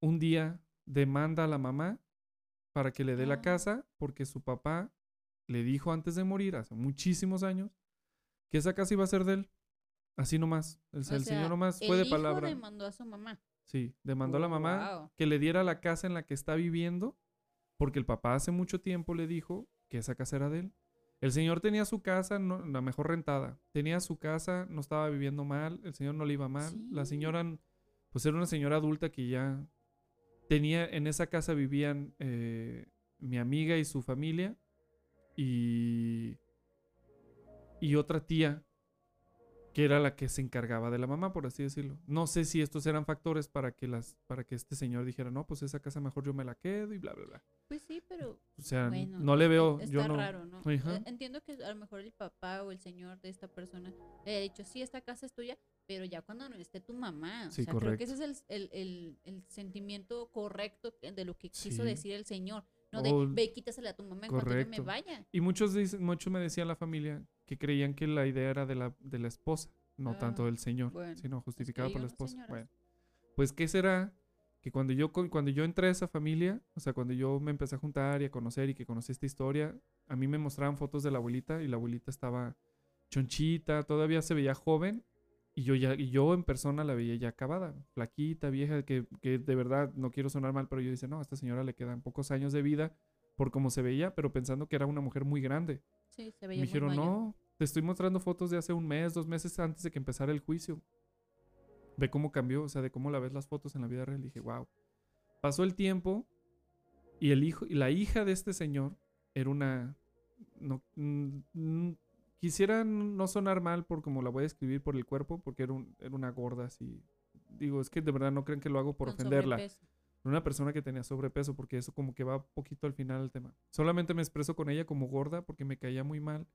Speaker 1: un día demanda a la mamá para que le dé la
Speaker 2: Ah.
Speaker 1: casa porque su papá le dijo antes de morir, hace muchísimos años, que esa casa iba a ser de él. Así nomás. El,
Speaker 2: O
Speaker 1: el señor nomás
Speaker 2: el
Speaker 1: fue de
Speaker 2: hijo
Speaker 1: palabra.
Speaker 2: demandó a su mamá.
Speaker 1: Sí, demandó a la mamá
Speaker 2: Wow.
Speaker 1: que le diera la casa en la que está viviendo, porque el papá hace mucho tiempo le dijo que esa casa era de él. El señor tenía su casa, no, la mejor rentada. Tenía su casa, no estaba viviendo mal, el señor no le iba mal. La señora, pues era una señora adulta que ya tenía, en esa casa vivían eh, mi amiga y su familia y, y otra tía que era la que se encargaba de la mamá, por así decirlo. No sé si estos eran factores para que las, para que este señor dijera, no, pues esa casa mejor yo me la quedo y bla, bla, bla.
Speaker 2: Pues sí, pero
Speaker 1: O sea,
Speaker 2: bueno,
Speaker 1: no le veo,
Speaker 2: Está
Speaker 1: yo no.
Speaker 2: raro, ¿no?
Speaker 1: Ajá.
Speaker 2: Eh, Entiendo que a lo mejor el papá o el señor de esta persona le haya dicho, sí, esta casa es tuya, pero ya cuando no esté tu mamá. O
Speaker 1: Sí,
Speaker 2: sea, creo que ese es el, el- el- el sentimiento correcto de lo que quiso
Speaker 1: Sí.
Speaker 2: decir el señor. No de,
Speaker 1: O-
Speaker 2: ve quítasela a tu mamá en cuanto yo me vaya.
Speaker 1: Y muchos dicen, muchos me decía la familia que creían que la idea era de la, de la esposa, no
Speaker 2: Ah,
Speaker 1: tanto del señor,
Speaker 2: bueno,
Speaker 1: sino justificada por la esposa.
Speaker 2: señoras.
Speaker 1: Bueno, pues ¿qué será? Que cuando yo, cuando yo entré a esa familia, o sea, cuando yo me empecé a juntar y a conocer y que conocí esta historia, a mí me mostraban fotos de la abuelita y la abuelita estaba chonchita, todavía se veía joven y yo ya y yo en persona la veía ya acabada, flaquita, vieja, que, que de verdad no quiero sonar mal, pero yo decía, no, a esta señora le quedan pocos años de vida por cómo se veía, pero pensando que era una mujer muy grande.
Speaker 2: Sí, se
Speaker 1: Me
Speaker 2: veía
Speaker 1: dijeron, no, te estoy mostrando fotos de hace un mes, dos meses antes de que empezara el juicio. Ve cómo cambió, o sea, de cómo la ves las fotos en la vida real. dije, wow. Pasó el tiempo y el hijo, y la hija de este señor era una. No, mm, quisiera no sonar mal por como la voy a describir por el cuerpo, porque era, un- era una gorda así. Digo, es que de verdad no creen que lo hago por
Speaker 2: con
Speaker 1: ofenderla
Speaker 2: sobrepeso.
Speaker 1: Una persona que tenía sobrepeso, porque eso como que va poquito al final del tema. Solamente me expreso con ella como gorda porque me caía muy mal.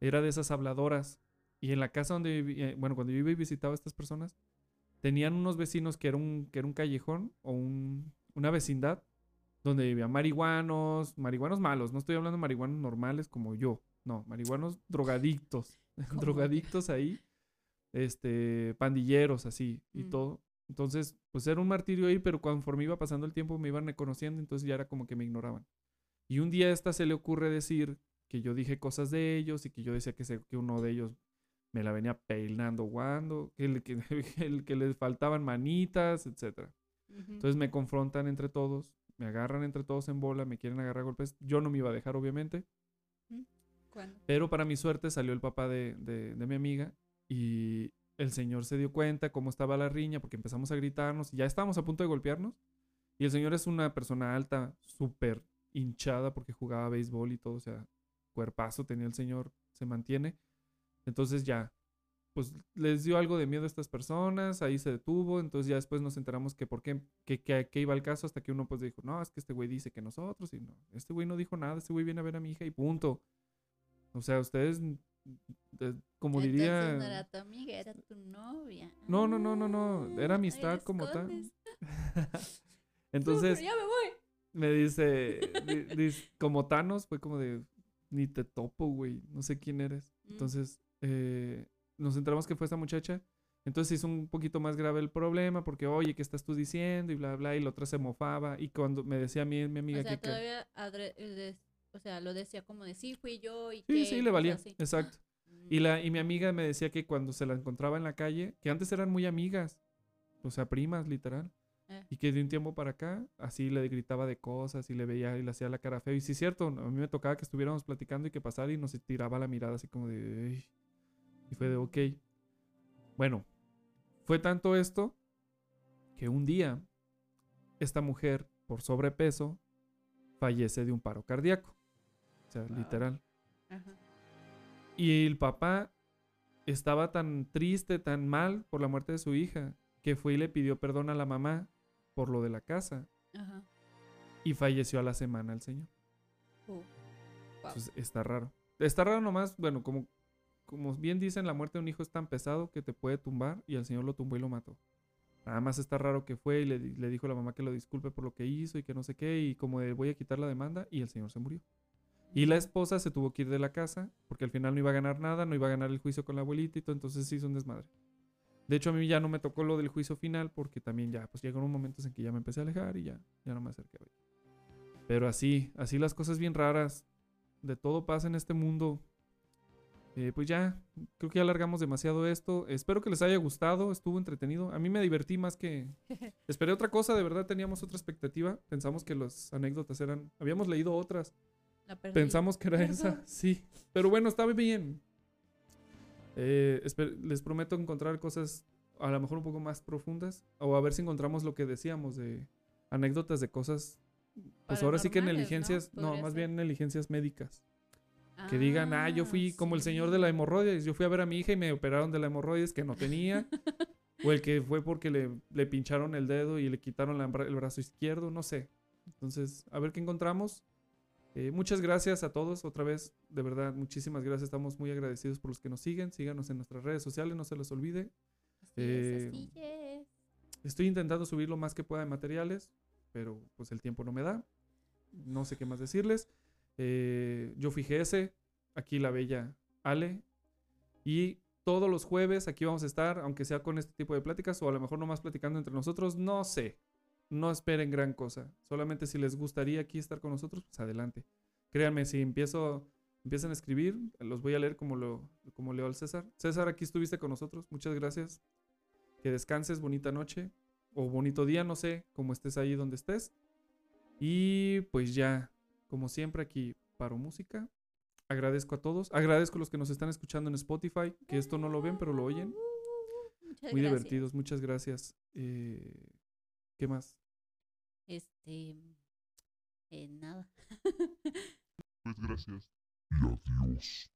Speaker 1: Era de esas habladoras. Y en la casa donde vivía, bueno, cuando yo iba y visitaba a estas personas, tenían unos vecinos que era un, que era un callejón o un- una vecindad donde vivían marihuanos, marihuanos malos. No estoy hablando de marihuanos normales como yo. No, marihuanos drogadictos. Drogadictos ahí. Este, pandilleros así y
Speaker 2: Mm.
Speaker 1: todo. Entonces, pues era un martirio ahí, pero conforme iba pasando el tiempo me iban reconociendo, entonces ya era como que me ignoraban. Y un día a esta se le ocurre decir que yo dije cosas de ellos y que yo decía que, se- que uno de ellos me la venía peinando guando, que, el, que, el que les faltaban manitas, etcétera.
Speaker 2: Ujú.
Speaker 1: Entonces me confrontan entre todos, me agarran entre todos en bola, me quieren agarrar a golpes. Yo no me iba a dejar, obviamente.
Speaker 2: ¿Cuándo?
Speaker 1: Pero para mi suerte salió el papá de, de- de mi amiga y el señor se dio cuenta cómo estaba la riña porque empezamos a gritarnos y ya estábamos a punto de golpearnos. Y el señor es una persona alta, súper hinchada porque jugaba béisbol y todo, o sea, cuerpazo tenía el señor, se mantiene. Entonces ya, pues les dio algo de miedo a estas personas, ahí se detuvo, entonces ya después nos enteramos que por qué, que, que- que iba el caso hasta que uno pues dijo, no, es que este güey dice que nosotros y no, este güey no dijo nada, este güey viene a ver a mi hija y punto. O sea, ustedes, como
Speaker 2: Entonces
Speaker 1: diría...
Speaker 2: no era tu amiga, era tu novia.
Speaker 1: No, no, no, no, no, era
Speaker 2: Ah,
Speaker 1: amistad como tal. Entonces
Speaker 2: No, pero ya me voy.
Speaker 1: me dice, di- como Thanos, fue como de, ni te topo, güey, no sé quién eres.
Speaker 2: Mm.
Speaker 1: Entonces, eh, nos enteramos que fue esta muchacha. Entonces hizo un poquito más grave el problema porque, oye, ¿qué estás tú diciendo? Y bla, bla, y la otra se mofaba. Y cuando me decía a mí, mi amiga
Speaker 2: O sea,
Speaker 1: que... que-
Speaker 2: todavía des- o sea, lo decía como de sí fui yo y
Speaker 1: Sí, sí, le valía. Exacto.
Speaker 2: Mm.
Speaker 1: Y, la, y mi amiga me decía que cuando se la encontraba en la calle, que antes eran muy amigas, o sea, primas, literal.
Speaker 2: Eh.
Speaker 1: Y que de un tiempo para acá, así le gritaba de cosas y le veía y le hacía la cara fea. Y sí, es cierto, a mí me tocaba que estuviéramos platicando y que pasara y nos tiraba la mirada así como de... "Ey". Y fue de, ok. Bueno, fue tanto esto que un día esta mujer, por sobrepeso, fallece de un paro cardíaco. O sea,
Speaker 2: Wow.
Speaker 1: literal.
Speaker 2: Ajá.
Speaker 1: Y el papá estaba tan triste, tan mal por la muerte de su hija, que fue y le pidió perdón a la mamá por lo de la casa.
Speaker 2: Ajá.
Speaker 1: Y falleció a la semana el señor.
Speaker 2: Uh, wow.
Speaker 1: Entonces está raro. Está raro nomás, bueno, como, como bien dicen, la muerte de un hijo es tan pesado que te puede tumbar y el señor lo tumbó y lo mató. Nada más está raro que fue y le, le dijo a la mamá que lo disculpe por lo que hizo y que no sé qué y como de voy a quitar la demanda y el señor se murió. Y la esposa se tuvo que ir de la casa porque al final no iba a ganar nada, no iba a ganar el juicio con la abuelita y todo, entonces se hizo un desmadre. De hecho, a mí ya no me tocó lo del juicio final porque también ya, pues llegaron momentos en que ya me empecé a alejar y ya, ya no me acerqué a ver. Pero así, así las cosas bien raras. De todo pasa en este mundo. Eh, pues ya, creo que ya alargamos demasiado esto. Espero que les haya gustado, estuvo entretenido. A mí me divertí más que... Esperé otra cosa, de verdad teníamos otra expectativa. Pensamos que las anécdotas eran... Habíamos leído otras.
Speaker 2: La perdí.
Speaker 1: Pensamos que era esa,
Speaker 2: Perdón.
Speaker 1: sí. Pero bueno, estaba bien. Eh, les prometo encontrar cosas a lo mejor un poco más profundas. O a ver si encontramos lo que decíamos de anécdotas de cosas. Pues ahora sí que
Speaker 2: ¿no?
Speaker 1: negligencias, no,
Speaker 2: Podría
Speaker 1: más
Speaker 2: ser.
Speaker 1: bien negligencias médicas. Que digan, ah, yo fui como el señor de la hemorroides. Yo fui a ver a mi hija y me operaron de la hemorroides que no tenía. o el que fue porque le, le pincharon el dedo y le quitaron la el brazo izquierdo, no sé. Entonces, a ver qué encontramos. Eh, muchas gracias a todos, otra vez, de verdad, muchísimas gracias. Estamos muy agradecidos por los que nos siguen. Síganos en nuestras redes sociales, no se les olvide.
Speaker 2: Así
Speaker 1: Eh,
Speaker 2: es, así es.
Speaker 1: Estoy intentando subir lo más que pueda de materiales, pero pues el tiempo no me da. No sé qué más decirles. Eh, yo fui GS, aquí la bella Ale. Y todos los jueves aquí vamos a estar, aunque sea con este tipo de pláticas o a lo mejor nomás platicando entre nosotros, no sé. No esperen gran cosa. Solamente si les gustaría aquí estar con nosotros, pues adelante. Créanme, si empiezo, empiezan a escribir, los voy a leer como, lo, como leo al César. César, aquí estuviste con nosotros. Muchas gracias. Que descanses, bonita noche o bonito día, no sé, como estés ahí donde estés. Y pues ya, como siempre aquí paro música. Agradezco a todos. Agradezco a los que nos están escuchando en Spotify, que esto no lo ven, pero lo oyen.
Speaker 2: Muchas
Speaker 1: Muy
Speaker 2: gracias.
Speaker 1: divertidos, muchas gracias. Eh, ¿Qué más?
Speaker 2: Este. eh, nada.
Speaker 3: Pues gracias. Y adiós.